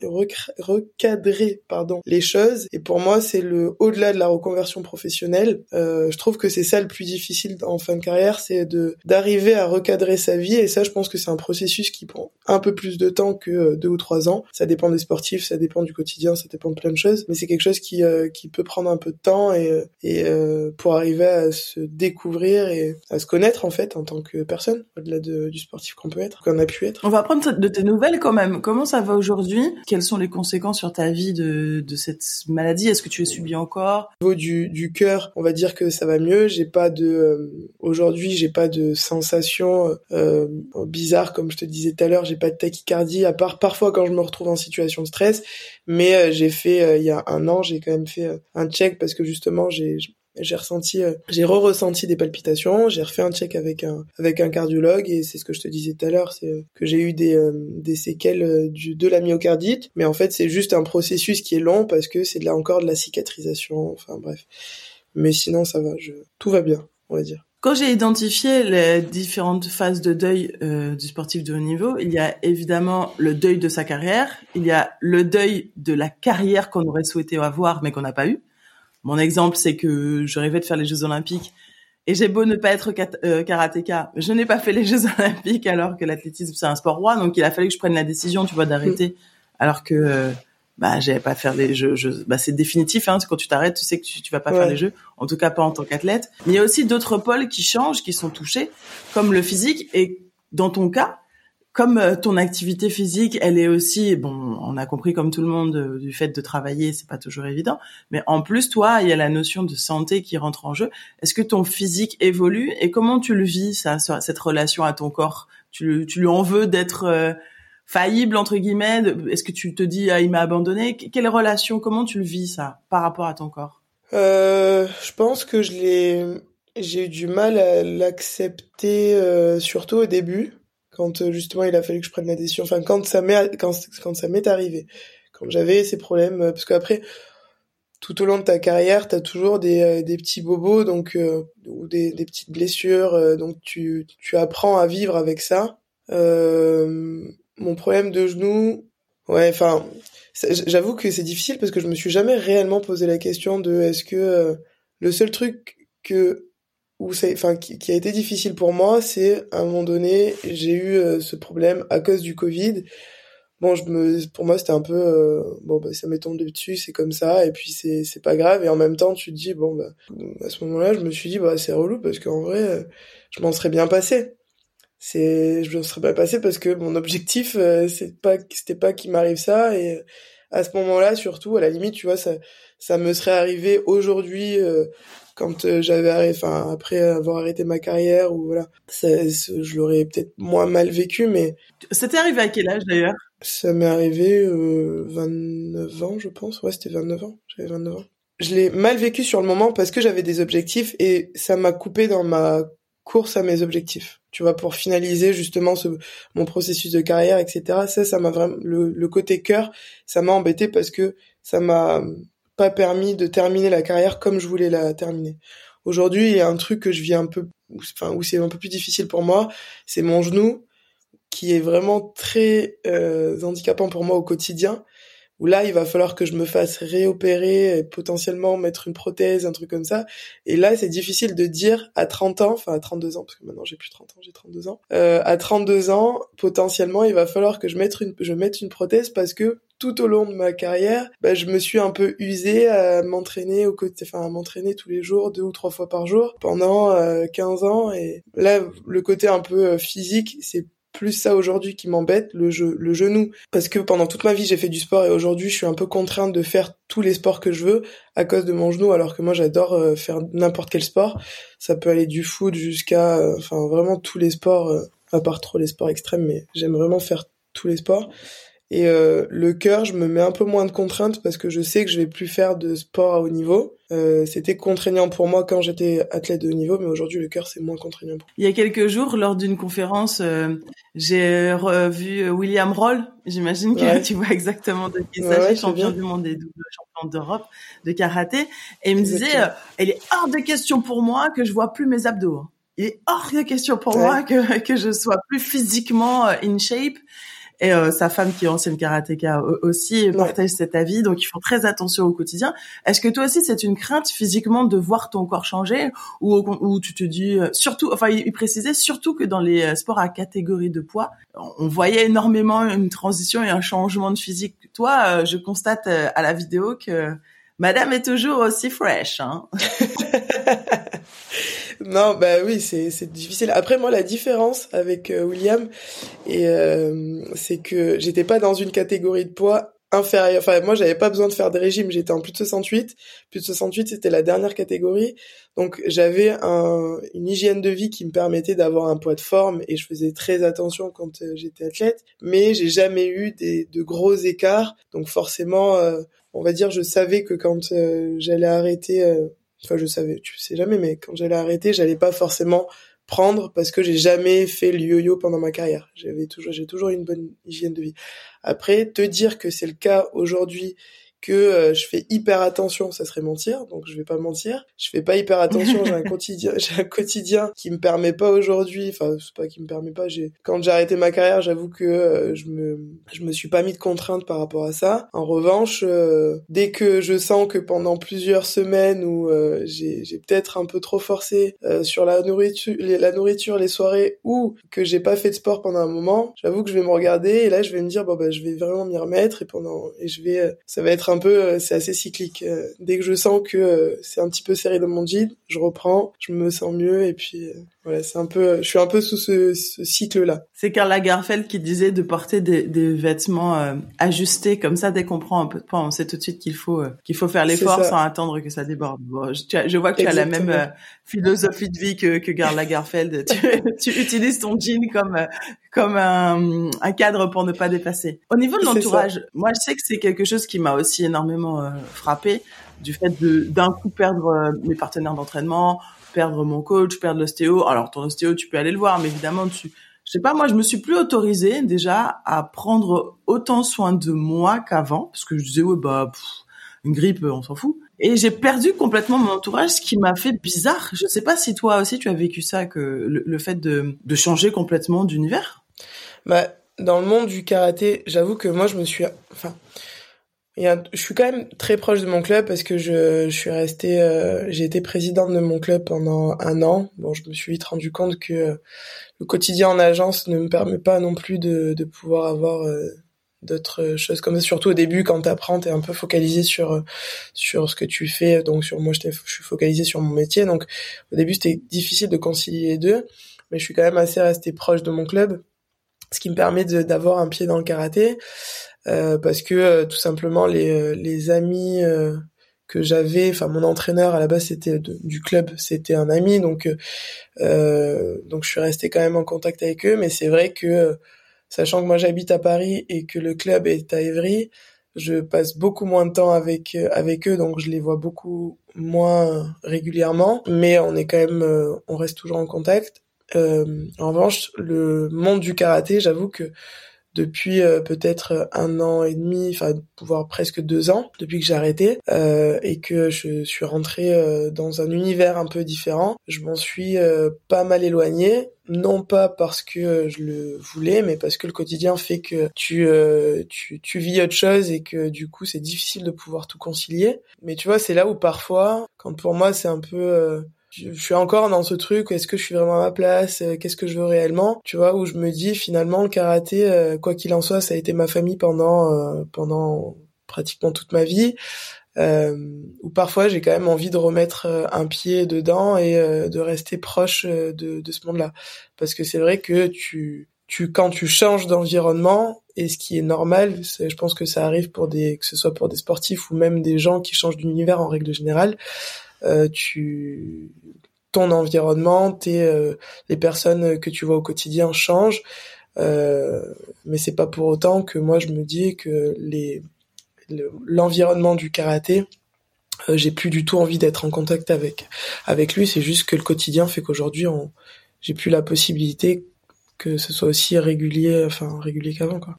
recadrer pardon les choses. Et pour moi c'est le au-delà de la reconversion professionnelle. Euh, je trouve que c'est ça le plus difficile en fin de carrière c'est de d'arriver à recadrer sa vie. Et ça je pense que c'est un processus qui prend un peu plus de temps que euh, deux ou trois ans. Ça dépend des sportifs ça dépend du quotidien ça dépend de plein de choses. Mais c'est quelque chose qui euh, qui peut prendre un peu de temps et et euh, pour arriver à se découvrir et à se connaître en fait en tant que personne au-delà de, du sportif qu'on peut être qu'on a pu être. On va prendre de tes nouvelles quand même. Comment ça va aujourd'hui? Quelles sont les conséquences sur ta vie de, de cette maladie? Est-ce que tu es subi encore? Au niveau du, du cœur, on va dire que ça va mieux. J'ai pas de euh, aujourd'hui, j'ai pas de sensation euh, bizarre comme je te disais tout à l'heure. J'ai pas de tachycardie à part parfois quand je me retrouve en situation de stress. Mais euh, j'ai fait euh, il y a un an, j'ai quand même fait un check parce que justement j'ai j'ai ressenti euh, j'ai re-ressenti des palpitations j'ai refait un check avec un avec un cardiologue et c'est ce que je te disais tout à l'heure c'est euh, que j'ai eu des euh, des séquelles du de la myocardite mais en fait c'est juste un processus qui est long parce que c'est là encore de la cicatrisation enfin bref. Mais sinon ça va je tout va bien on va dire. Quand j'ai identifié les différentes phases de deuil du sportif de haut niveau, il y a évidemment le deuil de sa carrière, il y a le deuil de la carrière qu'on aurait souhaité avoir mais qu'on n'a pas eu, mon exemple, c'est que je rêvais de faire les Jeux Olympiques et j'ai beau ne pas être euh, karatéka, je n'ai pas fait les Jeux Olympiques alors que l'athlétisme c'est un sport roi, donc il a fallu que je prenne la décision, tu vois, d'arrêter, alors que euh, bah j'avais pas faire les Jeux. bah c'est définitif, hein, quand tu t'arrêtes, tu sais que tu, tu vas pas faire les Jeux, en tout cas pas en tant qu'athlète. Mais il y a aussi d'autres pôles qui changent, qui sont touchés, comme le physique. Et dans ton cas, comme euh, ton activité physique, elle est aussi, bon, on a compris comme tout le monde euh, du fait de travailler, c'est pas toujours évident, mais en plus toi, il y a la notion de santé qui rentre en jeu. Est-ce que ton physique évolue et comment tu le vis ça, cette relation à ton corps? Tu, tu lui en veux d'être faillible entre guillemets? Est-ce que tu te dis ah il m'a abandonné? Quelle relation Comment tu le vis ça par rapport à ton corps? Euh, Je pense que je l'ai, j'ai eu du mal à l'accepter euh, surtout au début quand euh, justement il a fallu que je prenne la décision. Enfin quand ça m'est quand quand ça m'est arrivé, quand j'avais ces problèmes euh, parce qu'après tout au long de ta carrière, tu as toujours des, des petits bobos donc ou des, des petites blessures donc tu tu apprends à vivre avec ça. Euh, mon problème de genou, ouais, enfin, j'avoue que c'est difficile parce que je me suis jamais réellement posé la question de est-ce que euh, le seul truc que où c'est, enfin, qui, a été difficile pour moi, c'est à un moment donné, j'ai eu euh, ce problème à cause du Covid. Bon, je me, pour moi, c'était un peu, euh, bon, bah, ça m'est tombé dessus, c'est comme ça, et puis c'est, c'est pas grave. Et en même temps, tu te dis, bon, bah, à ce moment-là, je me suis dit, bah, c'est relou parce qu'en vrai, je m'en serais bien passé c'est je ne serais pas passé parce que mon objectif euh, c'est pas c'était pas qu'il m'arrive ça et euh, à ce moment-là surtout à la limite tu vois ça ça me serait arrivé aujourd'hui euh, quand j'avais arrêté enfin après avoir arrêté ma carrière ou voilà ça, je l'aurais peut-être moins mal vécu mais c'était arrivé à quel âge d'ailleurs? ça m'est arrivé 29 ans je pense ouais c'était 29 ans j'avais 29 ans je l'ai mal vécu sur le moment parce que j'avais des objectifs et ça m'a coupé dans ma course à mes objectifs. Tu vois, pour finaliser justement ce, mon processus de carrière, etc. Ça, ça m'a vraiment le, côté cœur, ça m'a embêté parce que ça m'a pas permis de terminer la carrière comme je voulais la terminer. Aujourd'hui, il y a un truc que je vis un peu, enfin où c'est un peu plus difficile pour moi, c'est mon genou qui est vraiment très euh, handicapant pour moi au quotidien où là, il va falloir que je me fasse réopérer, et potentiellement mettre une prothèse, un truc comme ça. Et là, c'est difficile de dire à 30 ans, enfin à 32 ans, parce que maintenant j'ai plus 30 ans, j'ai 32 ans. Euh, à 32 ans, potentiellement, il va falloir que je mette une, je mette une prothèse parce que tout au long de ma carrière, bah, je me suis un peu usé à m'entraîner au côté, enfin à m'entraîner tous les jours, deux ou trois fois par jour, pendant euh, 15 ans. Et là, le côté un peu euh, physique, c'est plus ça aujourd'hui qui m'embête, le, le genou. Parce que pendant toute ma vie, j'ai fait du sport et aujourd'hui, je suis un peu contrainte de faire tous les sports que je veux à cause de mon genou, alors que moi, j'adore euh, faire n'importe quel sport. Ça peut aller du foot jusqu'à, euh, enfin, vraiment tous les sports, euh, à part trop les sports extrêmes, mais j'aime vraiment faire tous les sports. Et euh, le cœur, je me mets un peu moins de contraintes parce que je sais que je vais plus faire de sport à haut niveau. Euh, c'était contraignant pour moi quand j'étais athlète de haut niveau, mais aujourd'hui le cœur c'est moins contraignant. Il y a quelques jours, lors d'une conférence, euh, j'ai revu William Roll. J'imagine que tu vois exactement de qui il s'agit, champion du monde et double champion d'Europe de karaté. Et il me disait, il est hors de question pour moi que je vois plus mes abdos. Il est hors de question pour moi que que je sois plus physiquement in shape et euh, sa femme qui est ancienne karatéka aussi partage cet avis donc ils font très attention au quotidien. Est-ce que toi aussi c'est une crainte physiquement de voir ton corps changer ou ou tu te dis euh, surtout enfin il, précisait surtout que dans les euh, sports à catégorie de poids on voyait énormément une transition et un changement de physique. Toi je constate à la vidéo que Madame est toujours aussi fresh. Hein non, bah oui, c'est difficile. Après moi, la différence avec euh, William, et euh, c'est que j'étais pas dans une catégorie de poids inférieure. Enfin, moi, j'avais pas besoin de faire des régimes. J'étais en plus de 68. Plus de 68, c'était la dernière catégorie. Donc, j'avais un, une hygiène de vie qui me permettait d'avoir un poids de forme et je faisais très attention quand euh, j'étais athlète. Mais j'ai jamais eu des, de gros écarts. Donc, forcément, on va dire, je savais que quand euh, j'allais arrêter, euh, enfin je savais, tu sais jamais, mais quand j'allais arrêter, j'allais pas forcément prendre parce que j'ai jamais fait le yo-yo pendant ma carrière. J'avais toujours, j'ai toujours une bonne hygiène de vie. Après, te dire que c'est le cas aujourd'hui que euh, je fais hyper attention, ça serait mentir, donc je vais pas mentir. Je fais pas hyper attention, j'ai un quotidien, j'ai un quotidien qui me permet pas aujourd'hui, enfin c'est pas qui me permet pas. J'ai quand j'ai arrêté ma carrière, j'avoue que euh, je me je me suis pas mis de contraintes par rapport à ça. En revanche, euh, dès que je sens que pendant plusieurs semaines où j'ai j'ai peut-être un peu trop forcé sur la nourriture, les, la nourriture, les soirées ou que j'ai pas fait de sport pendant un moment, j'avoue que je vais me regarder et là je vais me dire bon bah je vais vraiment m'y remettre et pendant et je vais ça va être un peu, euh, c'est assez cyclique. Euh, dès que je sens que euh, c'est un petit peu serré dans mon jean, je reprends, je me sens mieux et puis Ouais, c'est un peu, je suis un peu sous ce, ce cycle-là. C'est Karl Lagerfeld qui disait de porter des, des vêtements euh, ajustés comme ça dès qu'on prend un peu de poids, on sait tout de suite qu'il faut euh, qu'il faut faire l'effort sans attendre que ça déborde. Bon, je, je, vois que tu as la même euh, philosophie de vie que que Karl Lagerfeld. tu, tu, utilises ton jean comme comme un, un, cadre pour ne pas dépasser. Au niveau de l'entourage, moi je sais que c'est quelque chose qui m'a aussi énormément frappé du fait de d'un coup perdre mes partenaires d'entraînement perdre mon coach, perdre l'ostéo. Alors ton ostéo, tu peux aller le voir, mais évidemment, tu, je sais pas, moi, je me suis plus autorisée déjà à prendre autant soin de moi qu'avant, parce que je disais ouais bah une grippe, on s'en fout. Et j'ai perdu complètement mon entourage, ce qui m'a fait bizarre. Je sais pas si toi aussi tu as vécu ça, que le, fait de, de changer complètement d'univers. Bah dans le monde du karaté, j'avoue que moi je me suis, enfin je suis quand même très proche de mon club parce que je, suis restée, euh, j'ai été présidente de mon club pendant un an. Bon, je me suis vite rendu compte que euh, le quotidien en agence ne me permet pas non plus de, de pouvoir avoir euh, d'autres choses comme ça. Surtout au début, quand t'apprends, t'es un peu focalisé sur sur ce que tu fais. Donc sur moi, je suis focalisé sur mon métier. Donc au début, c'était difficile de concilier les deux, mais je suis quand même assez resté proche de mon club, ce qui me permet d'avoir un pied dans le karaté. Euh, parce que euh, tout simplement les, euh, les amis que j'avais, enfin mon entraîneur à la base c'était du club, c'était un ami, donc donc je suis resté quand même en contact avec eux, mais c'est vrai que sachant que moi j'habite à Paris et que le club est à Évry, je passe beaucoup moins de temps avec avec eux, donc je les vois beaucoup moins régulièrement, mais on est quand même, on reste toujours en contact. en revanche, le monde du karaté, j'avoue que depuis euh, peut-être un an et demi, enfin voire presque deux ans depuis que j'ai arrêté euh, et que je suis rentrée euh, dans un univers un peu différent. Je m'en suis pas mal éloignée, non pas parce que je le voulais, mais parce que le quotidien fait que tu tu, tu vis autre chose et que du coup c'est difficile de pouvoir tout concilier. Mais tu vois, c'est là où parfois, quand pour moi c'est un peu je, suis encore dans ce truc est-ce que je suis vraiment à ma place euh, qu'est-ce que je veux réellement tu vois où je me dis finalement le karaté euh, quoi qu'il en soit ça a été ma famille pendant euh, pendant pratiquement toute ma vie. Euh, où parfois j'ai quand même envie de remettre un pied dedans et de rester proche de, de ce monde-là. Parce que c'est vrai que tu tu quand tu changes d'environnement et ce qui est normal, je pense que ça arrive pour des que ce soit pour des sportifs ou même des gens qui changent d'univers en règle générale, tu ton environnement, tes, euh, les personnes que tu vois au quotidien changent, euh, mais c'est pas pour autant que moi je me dis que les l'environnement du karaté, euh, j'ai plus du tout envie d'être en contact avec avec lui. C'est juste que le quotidien fait qu'aujourd'hui, j'ai plus la possibilité que ce soit aussi régulier, enfin régulier qu'avant quoi.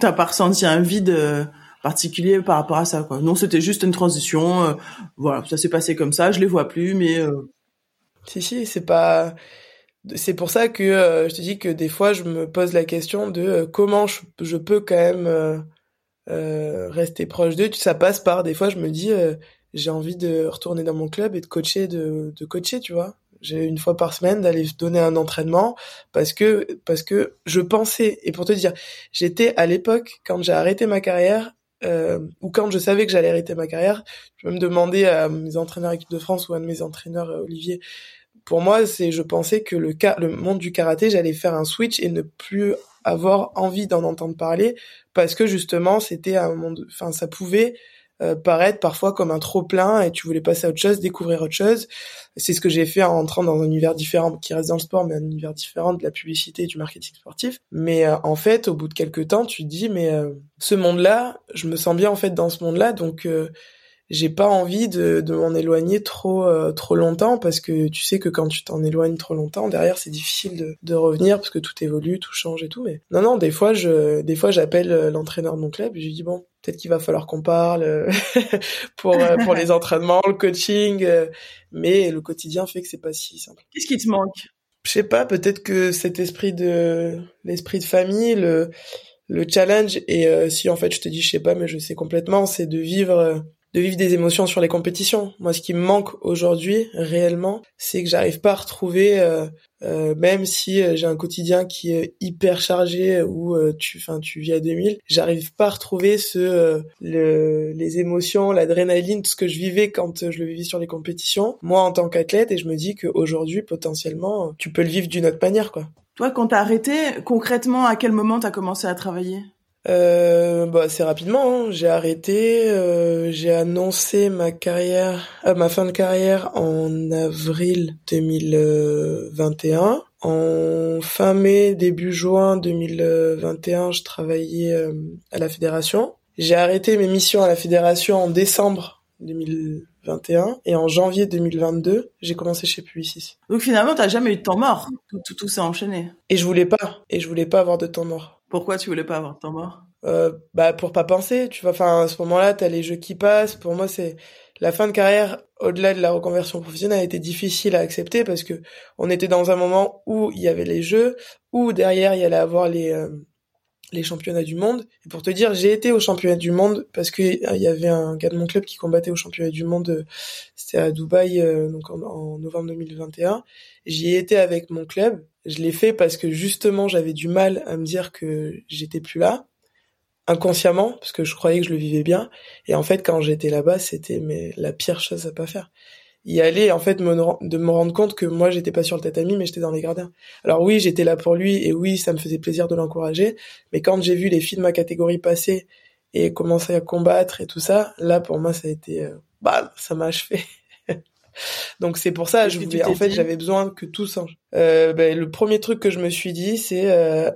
T'as pas ressenti un vide particulier par rapport à ça quoi. Non, c'était juste une transition euh, voilà, ça s'est passé comme ça, je les vois plus mais euh... Si si, c'est pas c'est pour ça que euh, je te dis que des fois je me pose la question de euh, comment je, peux quand même rester proche d'eux, ça passe par des fois je me dis j'ai envie de retourner dans mon club et de coacher de, de coacher, tu vois j'ai une fois par semaine d'aller donner un entraînement parce que parce que je pensais et pour te dire j'étais à l'époque quand j'ai arrêté ma carrière euh, ou quand je savais que j'allais arrêter ma carrière, je me demandais à mes entraîneurs équipe de France ou à un de mes entraîneurs euh, Olivier. Pour moi, c'est je pensais que le le monde du karaté, j'allais faire un switch et ne plus avoir envie d'en entendre parler parce que justement, c'était un monde enfin ça pouvait euh, paraître parfois comme un trop plein et tu voulais passer à autre chose, découvrir autre chose. C'est ce que j'ai fait en entrant dans un univers différent qui reste dans le sport, mais un univers différent de la publicité et du marketing sportif. Mais euh, en fait, au bout de quelques temps, tu te dis mais euh, ce monde-là, je me sens bien en fait dans ce monde-là, donc j'ai pas envie de, de m'en éloigner trop euh, trop longtemps parce que tu sais que quand tu t'en éloignes trop longtemps derrière c'est difficile de, de revenir parce que tout évolue tout change et tout mais non non des fois je des fois j'appelle euh, l'entraîneur de mon club et je lui dis bon peut-être qu'il va falloir qu'on parle euh, pour pour les entraînements le coaching mais le quotidien fait que c'est pas si simple. Qu'est-ce qui te manque? Je sais pas peut-être que cet esprit de l'esprit de famille le le challenge et si en fait je te dis je sais pas mais je sais complètement c'est de vivre de vivre des émotions sur les compétitions. Moi, ce qui me manque aujourd'hui, réellement, c'est que j'arrive pas à retrouver, euh, euh, même si euh, j'ai un quotidien qui est hyper chargé ou tu, enfin, tu vis à 2000, j'arrive pas à retrouver ce, le, les émotions, l'adrénaline, tout ce que je vivais quand je le vivais sur les compétitions. Moi, en tant qu'athlète, et je me dis qu'aujourd'hui, potentiellement, tu peux le vivre d'une autre manière, quoi. Toi, quand t'as arrêté, concrètement, à quel moment t'as commencé à travailler? Euh, bah, assez rapidement. Hein. J'ai arrêté, euh, j'ai annoncé ma carrière, euh, ma fin de carrière en avril 2021. En fin mai, début juin 2021, je travaillais euh, à la fédération. J'ai arrêté mes missions à la fédération en décembre 2021 et en janvier 2022, j'ai commencé chez Publicis. Donc finalement, t'as jamais eu de temps mort. Tout, tout, tout s'est enchaîné. Et je voulais pas. Et je voulais pas avoir de temps mort. Pourquoi tu voulais pas avoir de temps mort? Euh, Bah pour pas penser, tu vois. Enfin à ce moment-là, t'as les jeux qui passent. Pour moi, c'est la fin de carrière au-delà de la reconversion professionnelle a été difficile à accepter parce que on était dans un moment où il y avait les jeux, où derrière il y allait avoir les euh, les championnats du monde. Et pour te dire, j'ai été au championnat du monde parce que euh, il y avait un gars de mon club qui combattait au championnat du monde. Euh, c'était à Dubaï, donc en, en, novembre 2021. J'y ai été avec mon club je l'ai fait parce que justement j'avais du mal à me dire que j'étais plus là inconsciemment parce que je croyais que je le vivais bien. Et en fait quand j'étais là-bas c'était mais la pire chose à pas faire. Y aller en fait de me rendre compte que moi j'étais pas sur le tatami mais j'étais dans les gradins. Alors oui j'étais là pour lui et oui ça me faisait plaisir de l'encourager. Mais quand j'ai vu les filles de ma catégorie passer et commencer à combattre et tout ça là pour moi ça a été bah ça m'a achevé Donc c'est pour ça, je voulais, en fait, j'avais besoin que tout change. Euh, ben, le premier truc que je me suis dit, c'est euh,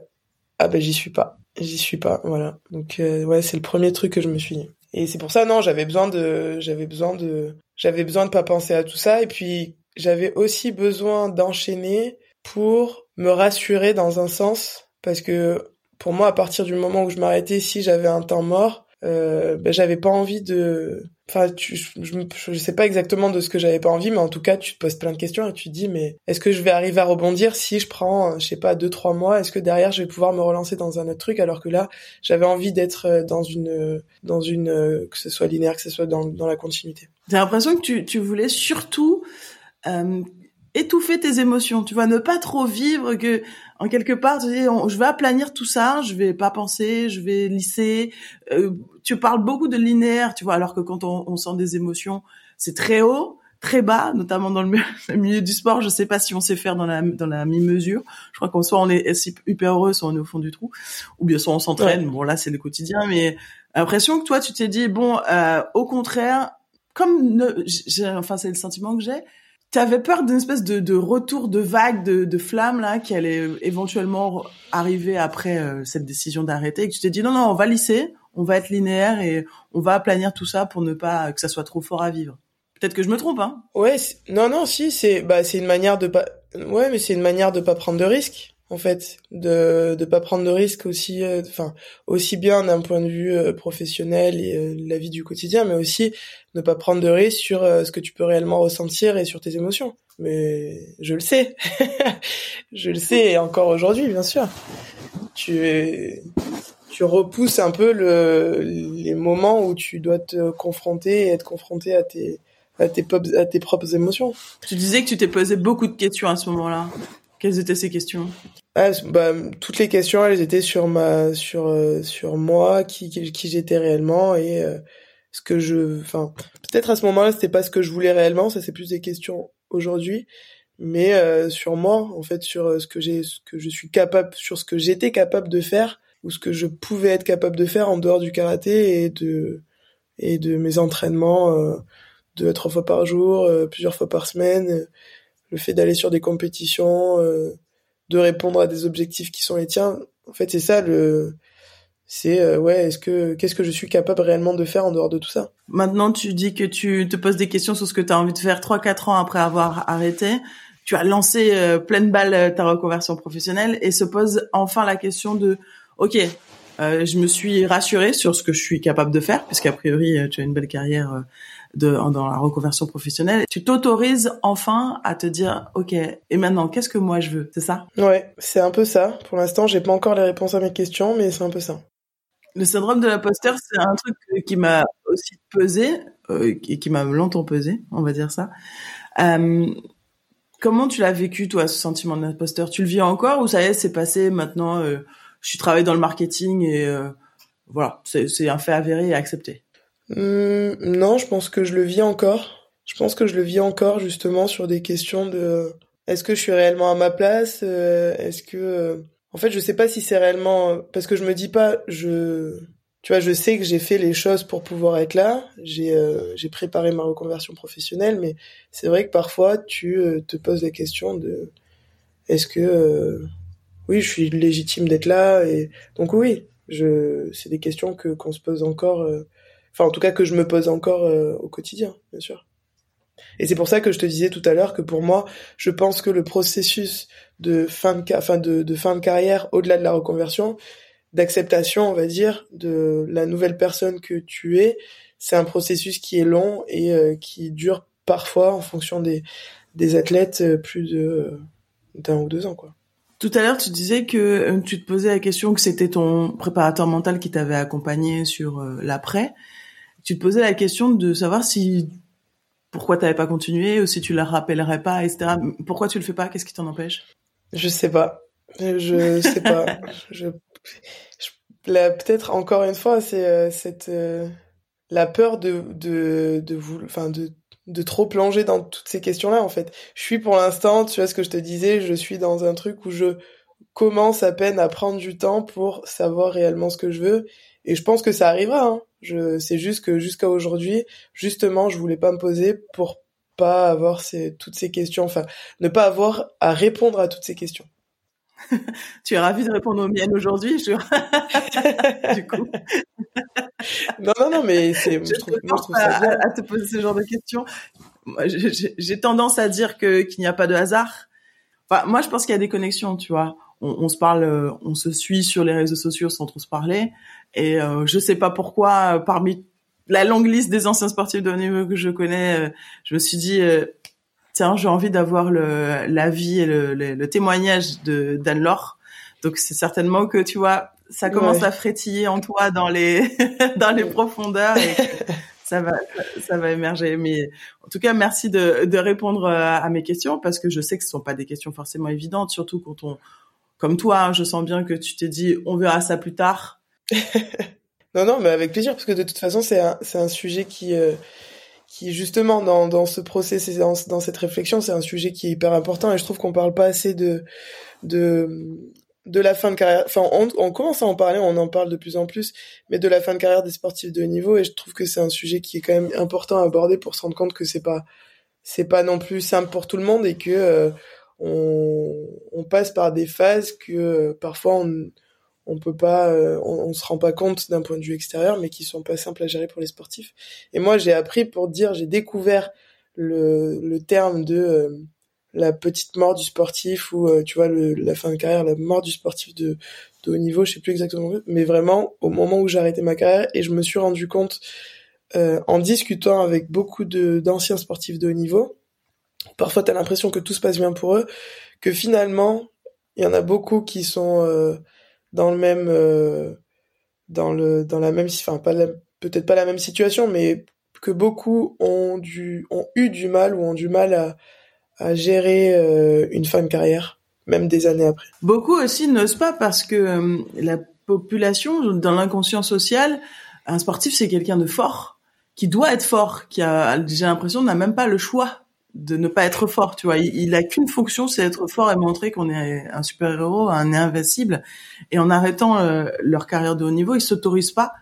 ah ben j'y suis pas, j'y suis pas, voilà. Donc euh, ouais, c'est le premier truc que je me suis dit. Et c'est pour ça, non, j'avais besoin de, j'avais besoin de, j'avais besoin de pas penser à tout ça. Et puis j'avais aussi besoin d'enchaîner pour me rassurer dans un sens, parce que pour moi, à partir du moment où je m'arrêtais, si j'avais un temps mort, euh, ben, j'avais pas envie de enfin je, je, sais pas exactement de ce que j'avais pas envie mais en tout cas tu te poses plein de questions et tu te dis mais est-ce que je vais arriver à rebondir si je prends euh, je sais pas deux trois mois? Est-ce que derrière je vais pouvoir me relancer dans un autre truc? Alors que là j'avais envie d'être euh, dans une euh, dans une que ce soit linéaire que ce soit dans, dans la continuité. J'ai l'impression que tu, tu voulais surtout euh, étouffer tes émotions. Tu vois ne pas trop vivre que en quelque part, tu dis, je vais aplanir tout ça, je vais pas penser, je vais lisser. Euh, tu parles beaucoup de linéaire, tu vois, alors que quand on, on sent des émotions, c'est très haut, très bas, notamment dans le milieu du sport. Je sais pas si on sait faire dans la dans la mi-mesure. Je crois qu'on soit on est hyper heureux, soit on est au fond du trou, ou bien soit on s'entraîne. Bon là, c'est le quotidien, mais l'impression que toi, tu t'es dit, bon, euh, au contraire, comme enfin c'est le sentiment que j'ai tu avais peur d'une espèce de, de, retour de vague de, de flamme là qui allait éventuellement arriver après euh, cette décision d'arrêter et que tu t'es dit non non on va lisser, on va être linéaire et on va planir tout ça pour ne pas que ça soit trop fort à vivre. Peut-être que je me trompe hein. Ouais, non non si c'est bah c'est une manière de pas ouais mais c'est une manière de pas prendre de risques en fait de de pas prendre de risques aussi euh, enfin aussi bien d'un point de vue euh, professionnel et euh, la vie du quotidien mais aussi ne pas prendre de risques sur ce que tu peux réellement ressentir et sur tes émotions mais je le sais je le sais et encore aujourd'hui bien sûr tu tu repousses un peu le les moments où tu dois te confronter et être confronté à tes à tes, à tes propres émotions. Tu disais que tu t'es posé beaucoup de questions à ce moment-là. Quelles étaient ces questions? Ah, bah, toutes les questions, elles étaient sur ma, sur, euh, sur moi, qui, qui, j'étais réellement et euh, ce que je, enfin, peut-être à ce moment-là, c'était pas ce que je voulais réellement, ça c'est plus des questions aujourd'hui, mais euh, sur moi, en fait, sur ce que j'ai, ce que je suis capable, sur ce que j'étais capable de faire ou ce que je pouvais être capable de faire en dehors du karaté et de, et de mes entraînements, deux trois fois par jour, plusieurs fois par semaine le fait d'aller sur des compétitions, euh, de répondre à des objectifs qui sont les tiens. En fait, c'est ça le c'est euh, ouais, est-ce que qu'est-ce que je suis capable réellement de faire en dehors de tout ça? Maintenant, tu dis que tu te poses des questions sur ce que tu as envie de faire 3 4 ans après avoir arrêté. Tu as lancé euh, pleine balle ta reconversion professionnelle et se pose enfin la question de OK, je me suis rassurée sur ce que je suis capable de faire puisqu'a priori tu as une belle carrière de, dans la reconversion professionnelle, tu t'autorises enfin à te dire, ok, et maintenant, qu'est-ce que moi je veux? C'est ça? Ouais, c'est un peu ça. Pour l'instant, j'ai pas encore les réponses à mes questions, mais c'est un peu ça. Le syndrome de l'imposteur, c'est un truc qui m'a aussi pesé euh, et qui m'a longtemps pesé, on va dire ça. Euh, comment tu l'as vécu toi, ce sentiment d'imposteur Tu le vis encore ou ça y est, c'est passé maintenant euh, suis travaillé dans le marketing et euh, voilà, c'est un fait avéré et accepté. Mmh, non, je pense que je le vis encore. Je pense que je le vis encore justement sur des questions de est-ce que je suis réellement à ma place Est-ce que en fait, je sais pas si c'est réellement parce que je me dis pas je tu vois, je sais que j'ai fait les choses pour pouvoir être là, j'ai euh, j'ai préparé ma reconversion professionnelle mais c'est vrai que parfois tu euh, te poses la question de est-ce que euh, oui, je suis légitime d'être là et donc oui, je c'est des questions que qu'on se pose encore enfin en tout cas que je me pose encore au quotidien, bien sûr. Et c'est pour ça que je te disais tout à l'heure que pour moi, je pense que le processus de fin de, enfin de, de fin de carrière, au-delà de la reconversion, d'acceptation, on va dire, de la nouvelle personne que tu es, c'est un processus qui est long et euh, qui dure parfois, en fonction des, des athlètes, euh, plus de d'un ou deux ans, quoi. Tout à l'heure, tu disais que euh, tu te posais la question que c'était ton préparateur mental qui t'avait accompagné sur l'après. Tu te posais la question de savoir si pourquoi t'avais pas continué ou si tu la rappellerais pas, etc. Pourquoi tu le fais pas? Qu'est-ce qui t'en empêche? Je sais pas. Je sais pas. je, je peut-être encore une fois, c'est euh, cette euh, la peur de de de vous, enfin de de trop plonger dans toutes ces questions-là en fait. Je suis pour l'instant, tu vois ce que je te disais, je suis dans un truc où je commence à peine à prendre du temps pour savoir réellement ce que je veux et je pense que ça arrivera. Hein. Je, c'est juste que jusqu'à aujourd'hui, justement, je voulais pas me poser pour pas avoir ces, toutes ces questions, enfin, ne pas avoir à répondre à toutes ces questions. tu es ravi de répondre aux miennes aujourd'hui, je... du coup. non, non, non, mais c'est, je, trouve, ça à, te poser ce genre de questions. J'ai tendance à dire que qu'il n'y a pas de hasard. Enfin, moi, je pense qu'il y a des connexions, tu vois. On, on, se parle, on se suit sur les réseaux sociaux sans trop se parler. Et euh, je sais pas pourquoi, euh, parmi la longue liste des anciens sportifs de haut niveau que je connais, euh, je me suis dit, euh, tiens, j'ai envie d'avoir le l'avis et le, le, témoignage de d'Anne Laure. Donc c'est certainement que tu vois, ça commence à frétiller en toi dans les dans les profondeurs et ça va ça va émerger. Mais en tout cas, merci de de répondre à mes questions parce que je sais que ce sont pas des questions forcément évidentes, surtout quand on comme toi, hein, je sens bien que tu t'es dit on verra ça plus tard non, non, mais avec plaisir, parce que de toute façon, c'est un, c'est un sujet qui, euh, qui justement, dans, dans ce process et dans, dans cette réflexion, c'est un sujet qui est hyper important, et je trouve qu'on parle pas assez de, de, de la fin de carrière. Enfin, on, on, commence à en parler, on en parle de plus en plus, mais de la fin de carrière des sportifs de haut niveau, et je trouve que c'est un sujet qui est quand même important à aborder pour se rendre compte que c'est pas, c'est pas non plus simple pour tout le monde, et que euh, on, on passe par des phases que euh, parfois on on peut pas, euh, on, se rend pas compte d'un point de vue extérieur, mais qui sont pas simples à gérer pour les sportifs. Et moi, j'ai appris pour dire, j'ai découvert le, le terme de euh, la petite mort du sportif ou euh, tu vois le, la fin de carrière, la mort du sportif de, de haut niveau, je sais plus exactement, mais vraiment au moment où j'ai arrêté ma carrière et je me suis rendu compte en discutant avec beaucoup de d'anciens sportifs de haut niveau, parfois tu as l'impression que tout se passe bien pour eux, que finalement il y en a beaucoup qui sont dans le même euh, dans le dans la même enfin peut-être pas la même situation mais que beaucoup ont du ont eu du mal ou ont du mal à à gérer euh, une fin de carrière même des années après. Beaucoup aussi n'osent pas parce que euh, la population dans l'inconscient social un sportif c'est quelqu'un de fort qui doit être fort qui a j'ai l'impression n'a même pas le choix de ne pas être fort, tu vois. Il, a qu'une fonction, c'est être fort et montrer qu'on est un super-héros, un invincible. Et en arrêtant euh, leur carrière de haut niveau, ils s'autorisent pas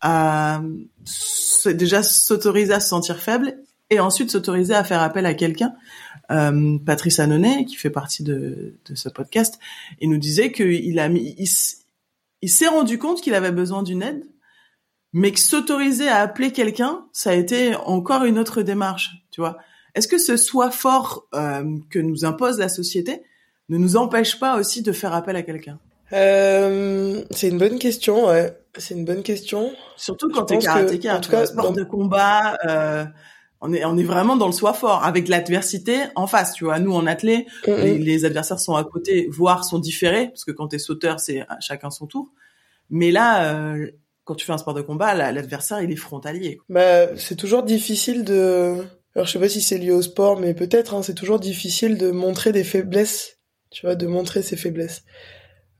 à déjà s'autoriser à se sentir faible et ensuite s'autoriser à faire appel à quelqu'un. Euh, Patrice Annonay, qui fait partie de, de ce podcast, il nous disait qu'il a mis, il s'est rendu compte qu'il avait besoin d'une aide, mais que s'autoriser à appeler quelqu'un, ça a été encore une autre démarche, tu vois. Est-ce que ce soi fort euh, que nous impose la société ne nous empêche pas aussi de faire appel à quelqu'un? Euh, C'est une bonne question, ouais. C'est une bonne question. Surtout quand t'es karatéka, en tout cas, sport de combat. Euh, on est on est vraiment dans le soi fort avec l'adversité en face tu vois nous en athlète les, adversaires sont à côté voire sont différés parce que quand t'es sauteur c'est chacun son tour mais là quand tu fais un sport de combat, l'adversaire il est frontalier. Bah, c'est toujours difficile de. Alors je sais pas si c'est lié au sport, mais peut-être. Hein, c'est toujours difficile de montrer des faiblesses. Tu vois, de montrer ses faiblesses.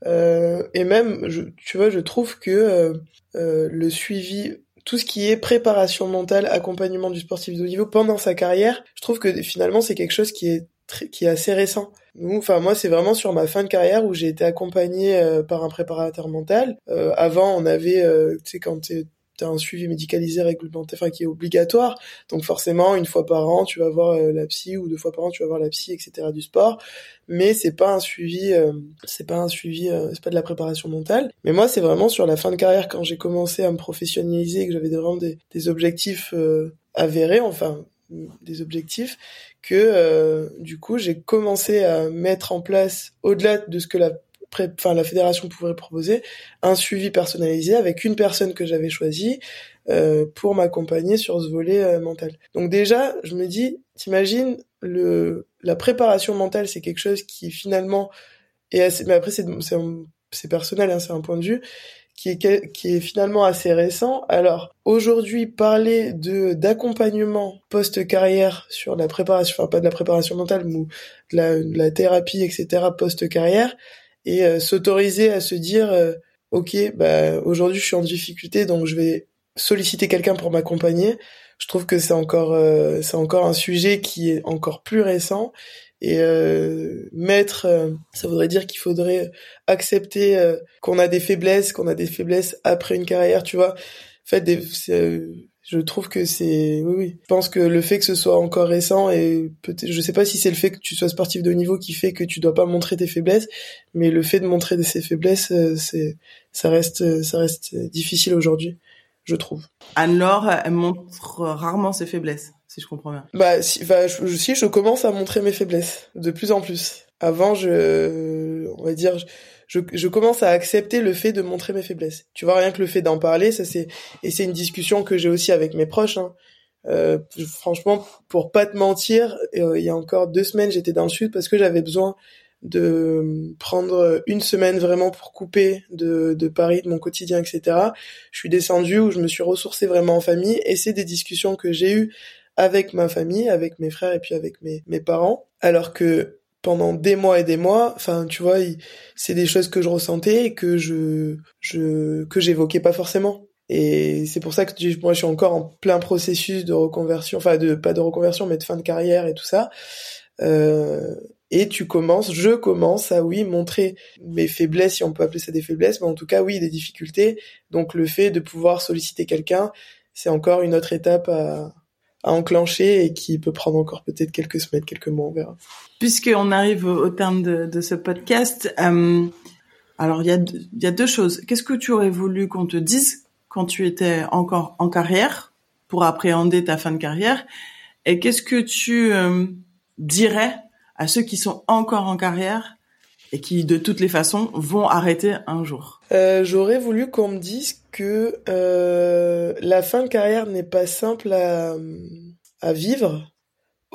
Euh, et même, je, tu vois, je trouve que euh, euh, le suivi, tout ce qui est préparation mentale, accompagnement du sportif de haut niveau pendant sa carrière, je trouve que finalement c'est quelque chose qui est qui est assez récent. Enfin moi c'est vraiment sur ma fin de carrière où j'ai été accompagné euh, par un préparateur mental. Euh, avant on avait, tu sais quand t'as un suivi médicalisé réglementé, enfin qui est obligatoire. Donc forcément, une fois par an, tu vas voir euh, la psy ou deux fois par an, tu vas voir la psy, etc. du sport. Mais c'est pas un suivi, euh, c'est pas un suivi, euh, c'est pas de la préparation mentale. Mais moi, c'est vraiment sur la fin de carrière quand j'ai commencé à me professionnaliser et que j'avais vraiment des, des objectifs avérés, enfin des objectifs que du coup j'ai commencé à mettre en place au-delà de ce que la enfin la fédération pourrait proposer un suivi personnalisé avec une personne que j'avais choisie euh, pour m'accompagner sur ce volet euh, mental. Donc déjà, je me dis, t'imagines le la préparation mentale, c'est quelque chose qui finalement est assez, mais après c'est c'est personnel, hein, c'est un point de vue qui est qui est finalement assez récent. Alors aujourd'hui, parler de d'accompagnement post carrière sur la préparation, enfin pas de la préparation mentale, mais de la, de la thérapie, etc. post carrière, et euh, s'autoriser à se dire euh, ok bah aujourd'hui je suis en difficulté donc je vais solliciter quelqu'un pour m'accompagner. Je trouve que c'est encore euh, c'est encore un sujet qui est encore plus récent et mettre ça voudrait dire qu'il faudrait accepter qu'on a des faiblesses qu'on a des faiblesses après une carrière tu vois. Fait des je trouve que c'est oui oui. Je pense que le fait que ce soit encore récent et peut-être je sais pas si c'est le fait que tu sois sportif de haut niveau qui fait que tu dois pas montrer tes faiblesses mais le fait de montrer ses faiblesses euh, c'est ça reste ça reste difficile aujourd'hui je trouve. Anne-Laure elle montre rarement ses faiblesses si je comprends bien. Bah si bah, je, si je commence à montrer mes faiblesses de plus en plus. Avant je on va dire je, je, commence à accepter le fait de montrer mes faiblesses. Tu vois, rien que le fait d'en parler, ça c'est et c'est une discussion que j'ai aussi avec mes proches. Hein. Euh, franchement, pour pas te mentir, euh, il y a encore deux semaines, j'étais dans le sud parce que j'avais besoin de prendre une semaine vraiment pour couper de, de Paris, de mon quotidien, etc. Je suis descendue où je me suis ressourcée vraiment en famille et c'est des discussions que j'ai eues avec ma famille, avec mes frères et puis avec mes, mes parents. Alors que pendant des mois et des mois. Enfin, tu vois, c'est des choses que je ressentais et que je, je, que j'évoquais pas forcément. Et c'est pour ça que moi, je suis encore en plein processus de reconversion, enfin, de, pas de reconversion, mais de fin de carrière et tout ça. Euh, et tu commences, je commence à, oui, montrer mes faiblesses, si on peut appeler ça des faiblesses, mais en tout cas, oui, des difficultés. Donc, le fait de pouvoir solliciter quelqu'un, c'est encore une autre étape à, à enclencher et qui peut prendre encore peut-être quelques semaines, quelques mois, on verra. Puisqu'on arrive au, terme de, ce podcast, euh, alors il y a, y a deux choses. Qu'est-ce que tu aurais voulu qu'on te dise quand tu étais encore en carrière pour appréhender ta fin de carrière? Et qu'est-ce que tu euh, dirais à ceux qui sont encore en carrière et qui de toutes les façons vont arrêter un jour euh, J'aurais voulu qu'on me dise que euh, la fin de carrière n'est pas simple à, à vivre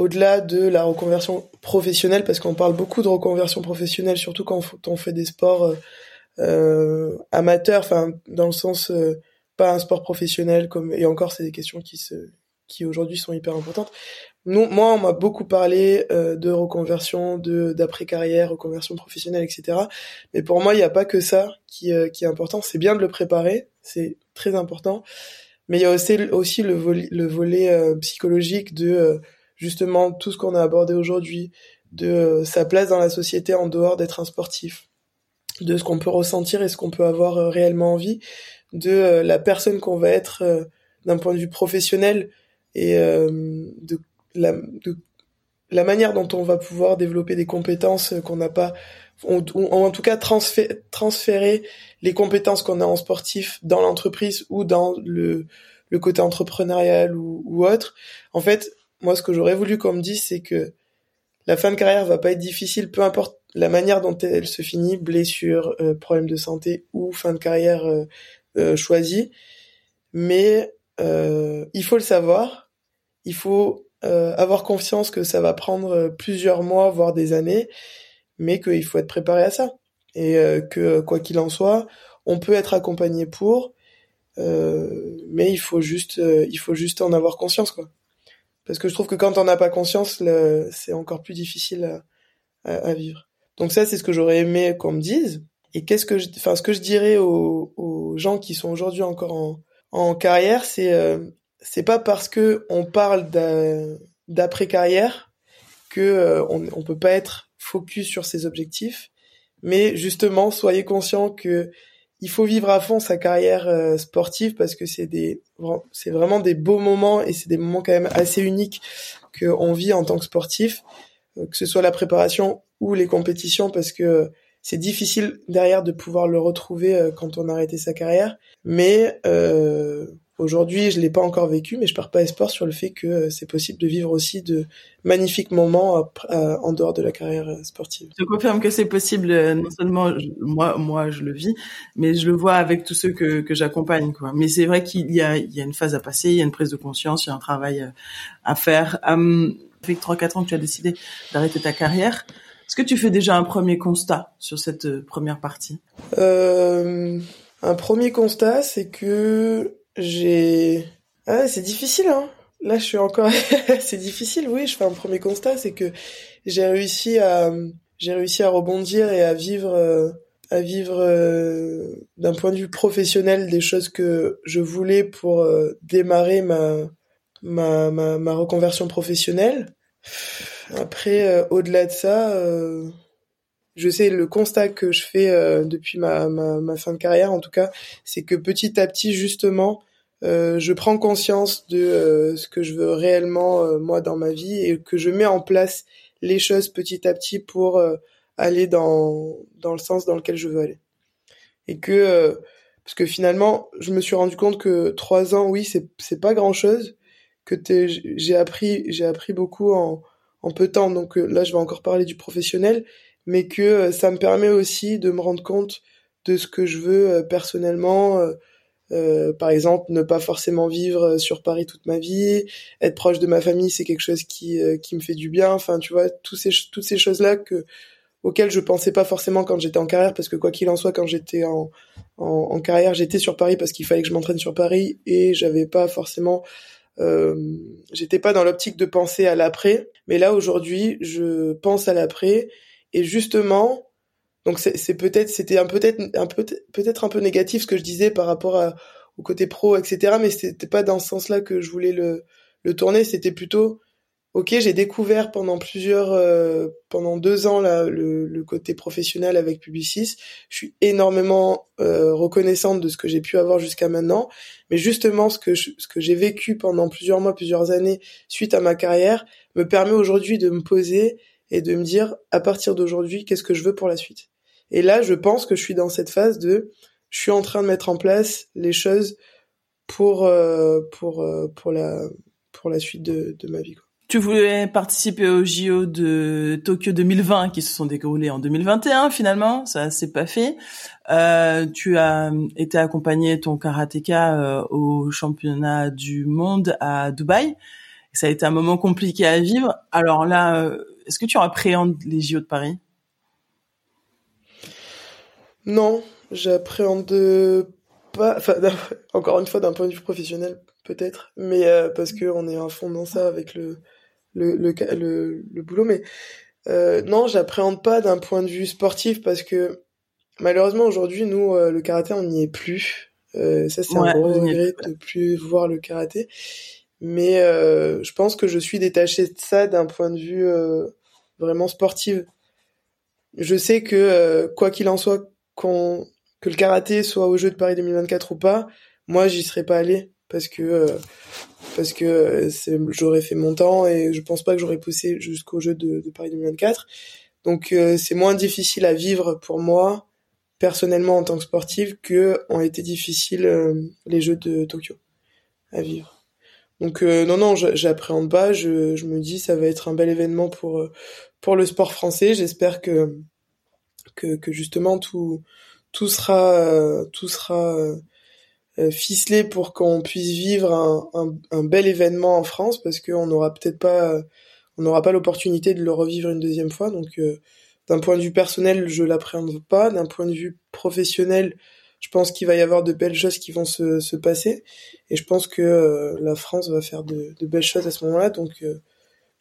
au-delà de la reconversion professionnelle, parce qu'on parle beaucoup de reconversion professionnelle, surtout quand on fait des sports euh, euh amateurs, enfin dans le sens euh, pas un sport professionnel comme et encore c'est des questions qui se qui aujourd'hui sont hyper importantes. Nous, moi, on m'a beaucoup parlé euh, de reconversion, de d'après carrière, reconversion professionnelle, etc. Mais pour moi, il n'y a pas que ça qui, euh, qui est important. C'est bien de le préparer, c'est très important. Mais il y a aussi, aussi le, volet, le volet euh, psychologique de justement tout ce qu'on a abordé aujourd'hui, de sa place dans la société en dehors d'être un sportif, de ce qu'on peut ressentir et ce qu'on peut avoir réellement envie, de la personne qu'on va être d'un point de vue professionnel et de la, de, la manière dont on va pouvoir développer des compétences qu'on n'a pas, ou, en tout cas transférer, transférer les compétences qu'on a en sportif dans l'entreprise ou dans le, le côté entrepreneurial ou, ou autre. En fait, moi, ce que j'aurais voulu qu'on me dise, c'est que la fin de carrière va pas être difficile, peu importe la manière dont elle se finit, blessure, euh, problème de santé ou fin de carrière euh, euh choisie. Mais euh, il faut le savoir, il faut euh, avoir confiance que ça va prendre euh, plusieurs mois, voire des années, mais qu'il faut être préparé à ça. Et euh, que quoi qu'il en soit, on peut être accompagné pour. mais il faut juste, il faut juste en avoir conscience, quoi. Parce que je trouve que quand on n'a pas conscience, c'est encore plus difficile à, à, vivre. Donc ça, c'est ce que j'aurais aimé qu'on me dise. Et qu'est-ce que, je, enfin, ce que je dirais aux, aux gens qui sont aujourd'hui encore en, en carrière, c'est c'est pas parce que on parle d'après carrière que euh, on, peut pas être focus sur ses objectifs, mais justement soyez conscient que il faut vivre à fond sa carrière euh, sportive parce que c'est des c'est vraiment des beaux moments et c'est des moments quand même assez uniques que on vit en tant que sportif, euh, que ce soit la préparation ou les compétitions parce que c'est difficile derrière de pouvoir le retrouver quand on a arrêté sa carrière, mais euh, Aujourd'hui, je l'ai pas encore vécu, mais je perds pas espoir sur le fait que euh, c'est possible de vivre aussi de magnifiques moments en dehors de la carrière euh, sportive. Je confirme que c'est possible. Euh, non seulement moi, moi, je le vis, mais je le vois avec tous ceux que, que j'accompagne. Quoi. Mais c'est vrai qu'il y a, il y a une phase à passer, il y a une prise de conscience, il y a un travail à faire. Um, avec 3-4 ans que tu as décidé d'arrêter ta carrière. Est-ce que tu fais déjà un premier constat sur cette première partie? Euh, Un premier constat, c'est que j'ai ah, c'est difficile hein. Là, je suis encore c'est difficile. Oui, je fais un premier constat, c'est que j'ai réussi à j'ai réussi à rebondir et à vivre euh, à vivre euh, d'un point de vue professionnel des choses que je voulais pour euh, démarrer ma, ma, ma ma reconversion professionnelle. Après au-delà de ça je sais le constat que je fais euh, depuis ma, ma, ma, fin de carrière en tout cas, c'est que petit à petit justement, euh, je prends conscience de euh, ce que je veux réellement moi dans ma vie et que je mets en place les choses petit à petit pour aller dans dans le sens dans lequel je veux aller. Et que parce que finalement, je me suis rendu compte que trois ans, oui, c'est c'est pas grand chose, que j'ai appris j'ai appris beaucoup en en peu de temps. Donc là, je vais encore parler du professionnel, mais que euh, ça me permet aussi de me rendre compte de ce que je veux euh, personnellement. Euh, par exemple, ne pas forcément vivre sur Paris toute ma vie, être proche de ma famille, c'est quelque chose qui qui me fait du bien. Enfin, tu vois, tous ces toutes ces choses là que auxquelles je pensais pas forcément quand j'étais en carrière, parce que quoi qu'il en soit, quand j'étais en, en, en, carrière, j'étais sur Paris parce qu'il fallait que je m'entraîne sur Paris et j'avais pas forcément, euh, j'étais pas dans l'optique de penser à l'après. Mais là aujourd'hui, je pense à l'après et justement, donc c'est peut-être c'était un peut-être un peu peut-être un peu négatif ce que je disais par rapport à, au côté pro, etc. Mais c'était pas dans ce sens-là que je voulais le le tourner. C'était plutôt ok, j'ai découvert pendant plusieurs euh, pendant deux ans là le, le, côté professionnel avec Publicis. Je suis énormément euh, reconnaissante de ce que j'ai pu avoir jusqu'à maintenant. Mais justement, ce que je, ce que j'ai vécu pendant plusieurs mois, plusieurs années suite à ma carrière me permet aujourd'hui de me poser et de me dire à partir d'aujourd'hui qu'est-ce que je veux pour la suite. Et là, je pense que je suis dans cette phase de je suis en train de mettre en place les choses pour euh, pour euh, pour la pour la suite de, de ma vie. Quoi. Tu voulais participer aux JO de Tokyo 2020 qui se sont déroulés en 2021 finalement, ça s'est pas fait. Euh, tu as été accompagné ton karatéka euh, au championnat du monde à Dubaï. Ça a été un moment compliqué à vivre. Alors là, euh, est-ce que tu appréhendes les JO de Paris? Non, j'appréhende pas. Enfin, encore une fois, d'un point de vue professionnel, peut-être, mais euh, parce que on est à fond dans ça avec le le le, le, boulot. Mais euh, non, j'appréhende pas d'un point de vue sportif parce que malheureusement aujourd'hui, nous, euh, le karaté, on n'y est plus. Ça, c'est un gros regret de plus voir le karaté. Mais je pense que je suis détaché de ça d'un point de vue vraiment sportive. Je sais que euh, quoi qu'il en soit, que le karaté soit au jeu de Paris 2024 ou pas, moi j'y serais pas allé parce que euh, parce que euh, j'aurais fait mon temps et je pense pas que j'aurais poussé jusqu'au jeu de, de, Paris 2024. Donc c'est moins difficile à vivre pour moi personnellement en tant que sportive que ont été difficiles les jeux de Tokyo à vivre. Donc euh, non non, j'appréhende pas. Je, je, me dis ça va être un bel événement pour euh, pour le sport français. J'espère que, que, que justement tout tout sera euh, tout sera ficelé pour qu'on puisse vivre un, un, bel événement en France parce qu'on n'aura peut-être pas on n'aura pas l'opportunité de le revivre une deuxième fois. Donc d'un point de vue personnel, je l'appréhende pas. D'un point de vue professionnel, je pense qu'il va y avoir de belles choses qui vont se, se passer. Et je pense que la France va faire de, de, belles choses à ce moment-là. Donc,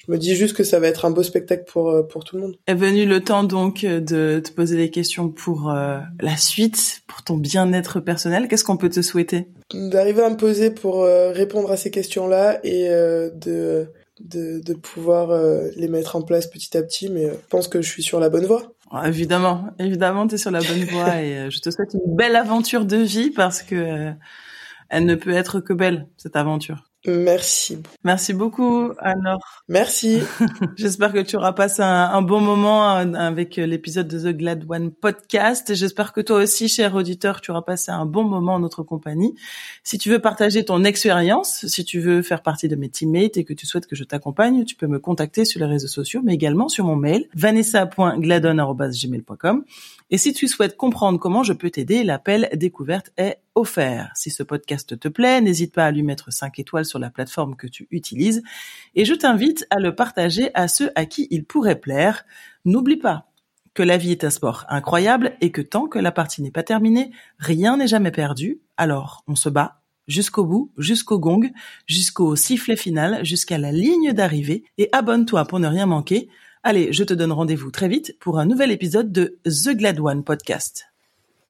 je me dis juste que ça va être un beau spectacle pour euh, pour tout le monde. Est venu le temps donc de te poser des questions pour euh, la suite, pour ton bien-être personnel. Qu'est-ce qu'on peut te souhaiter? D'arriver à me poser pour euh, répondre à ces questions-là et de, de de pouvoir les mettre en place petit à petit. Mais je pense que je suis sur la bonne voie. Ah, évidemment, évidemment, tu es sur la bonne voie et je te souhaite une belle aventure de vie parce que elle ne peut être que belle cette aventure. Merci. Merci beaucoup, alors. Merci. J'espère que tu auras passé un, bon moment euh, avec l'épisode de The Glad One podcast. J'espère que toi aussi, cher auditeur, tu auras passé un bon moment en notre compagnie. Si tu veux partager ton expérience, si tu veux faire partie de mes teammates et que tu souhaites que je t'accompagne, tu peux me contacter sur les réseaux sociaux, mais également sur mon mail, vanessa.gladon.gmail.com. Et si tu souhaites comprendre comment je peux t'aider, l'appel découverte est offert. Si ce podcast te plaît, n'hésite pas à lui mettre 5 étoiles sur la plateforme que tu utilises et je t'invite à le partager à ceux à qui il pourrait plaire. N'oublie pas que la vie est un sport incroyable et que tant que la partie n'est pas terminée, rien n'est jamais perdu. Alors, on se bat jusqu'au bout, jusqu'au gong, jusqu'au sifflet final, jusqu'à la ligne d'arrivée et abonne-toi pour ne rien manquer. Allez, je te donne rendez-vous très vite pour un nouvel épisode de The Glad One Podcast.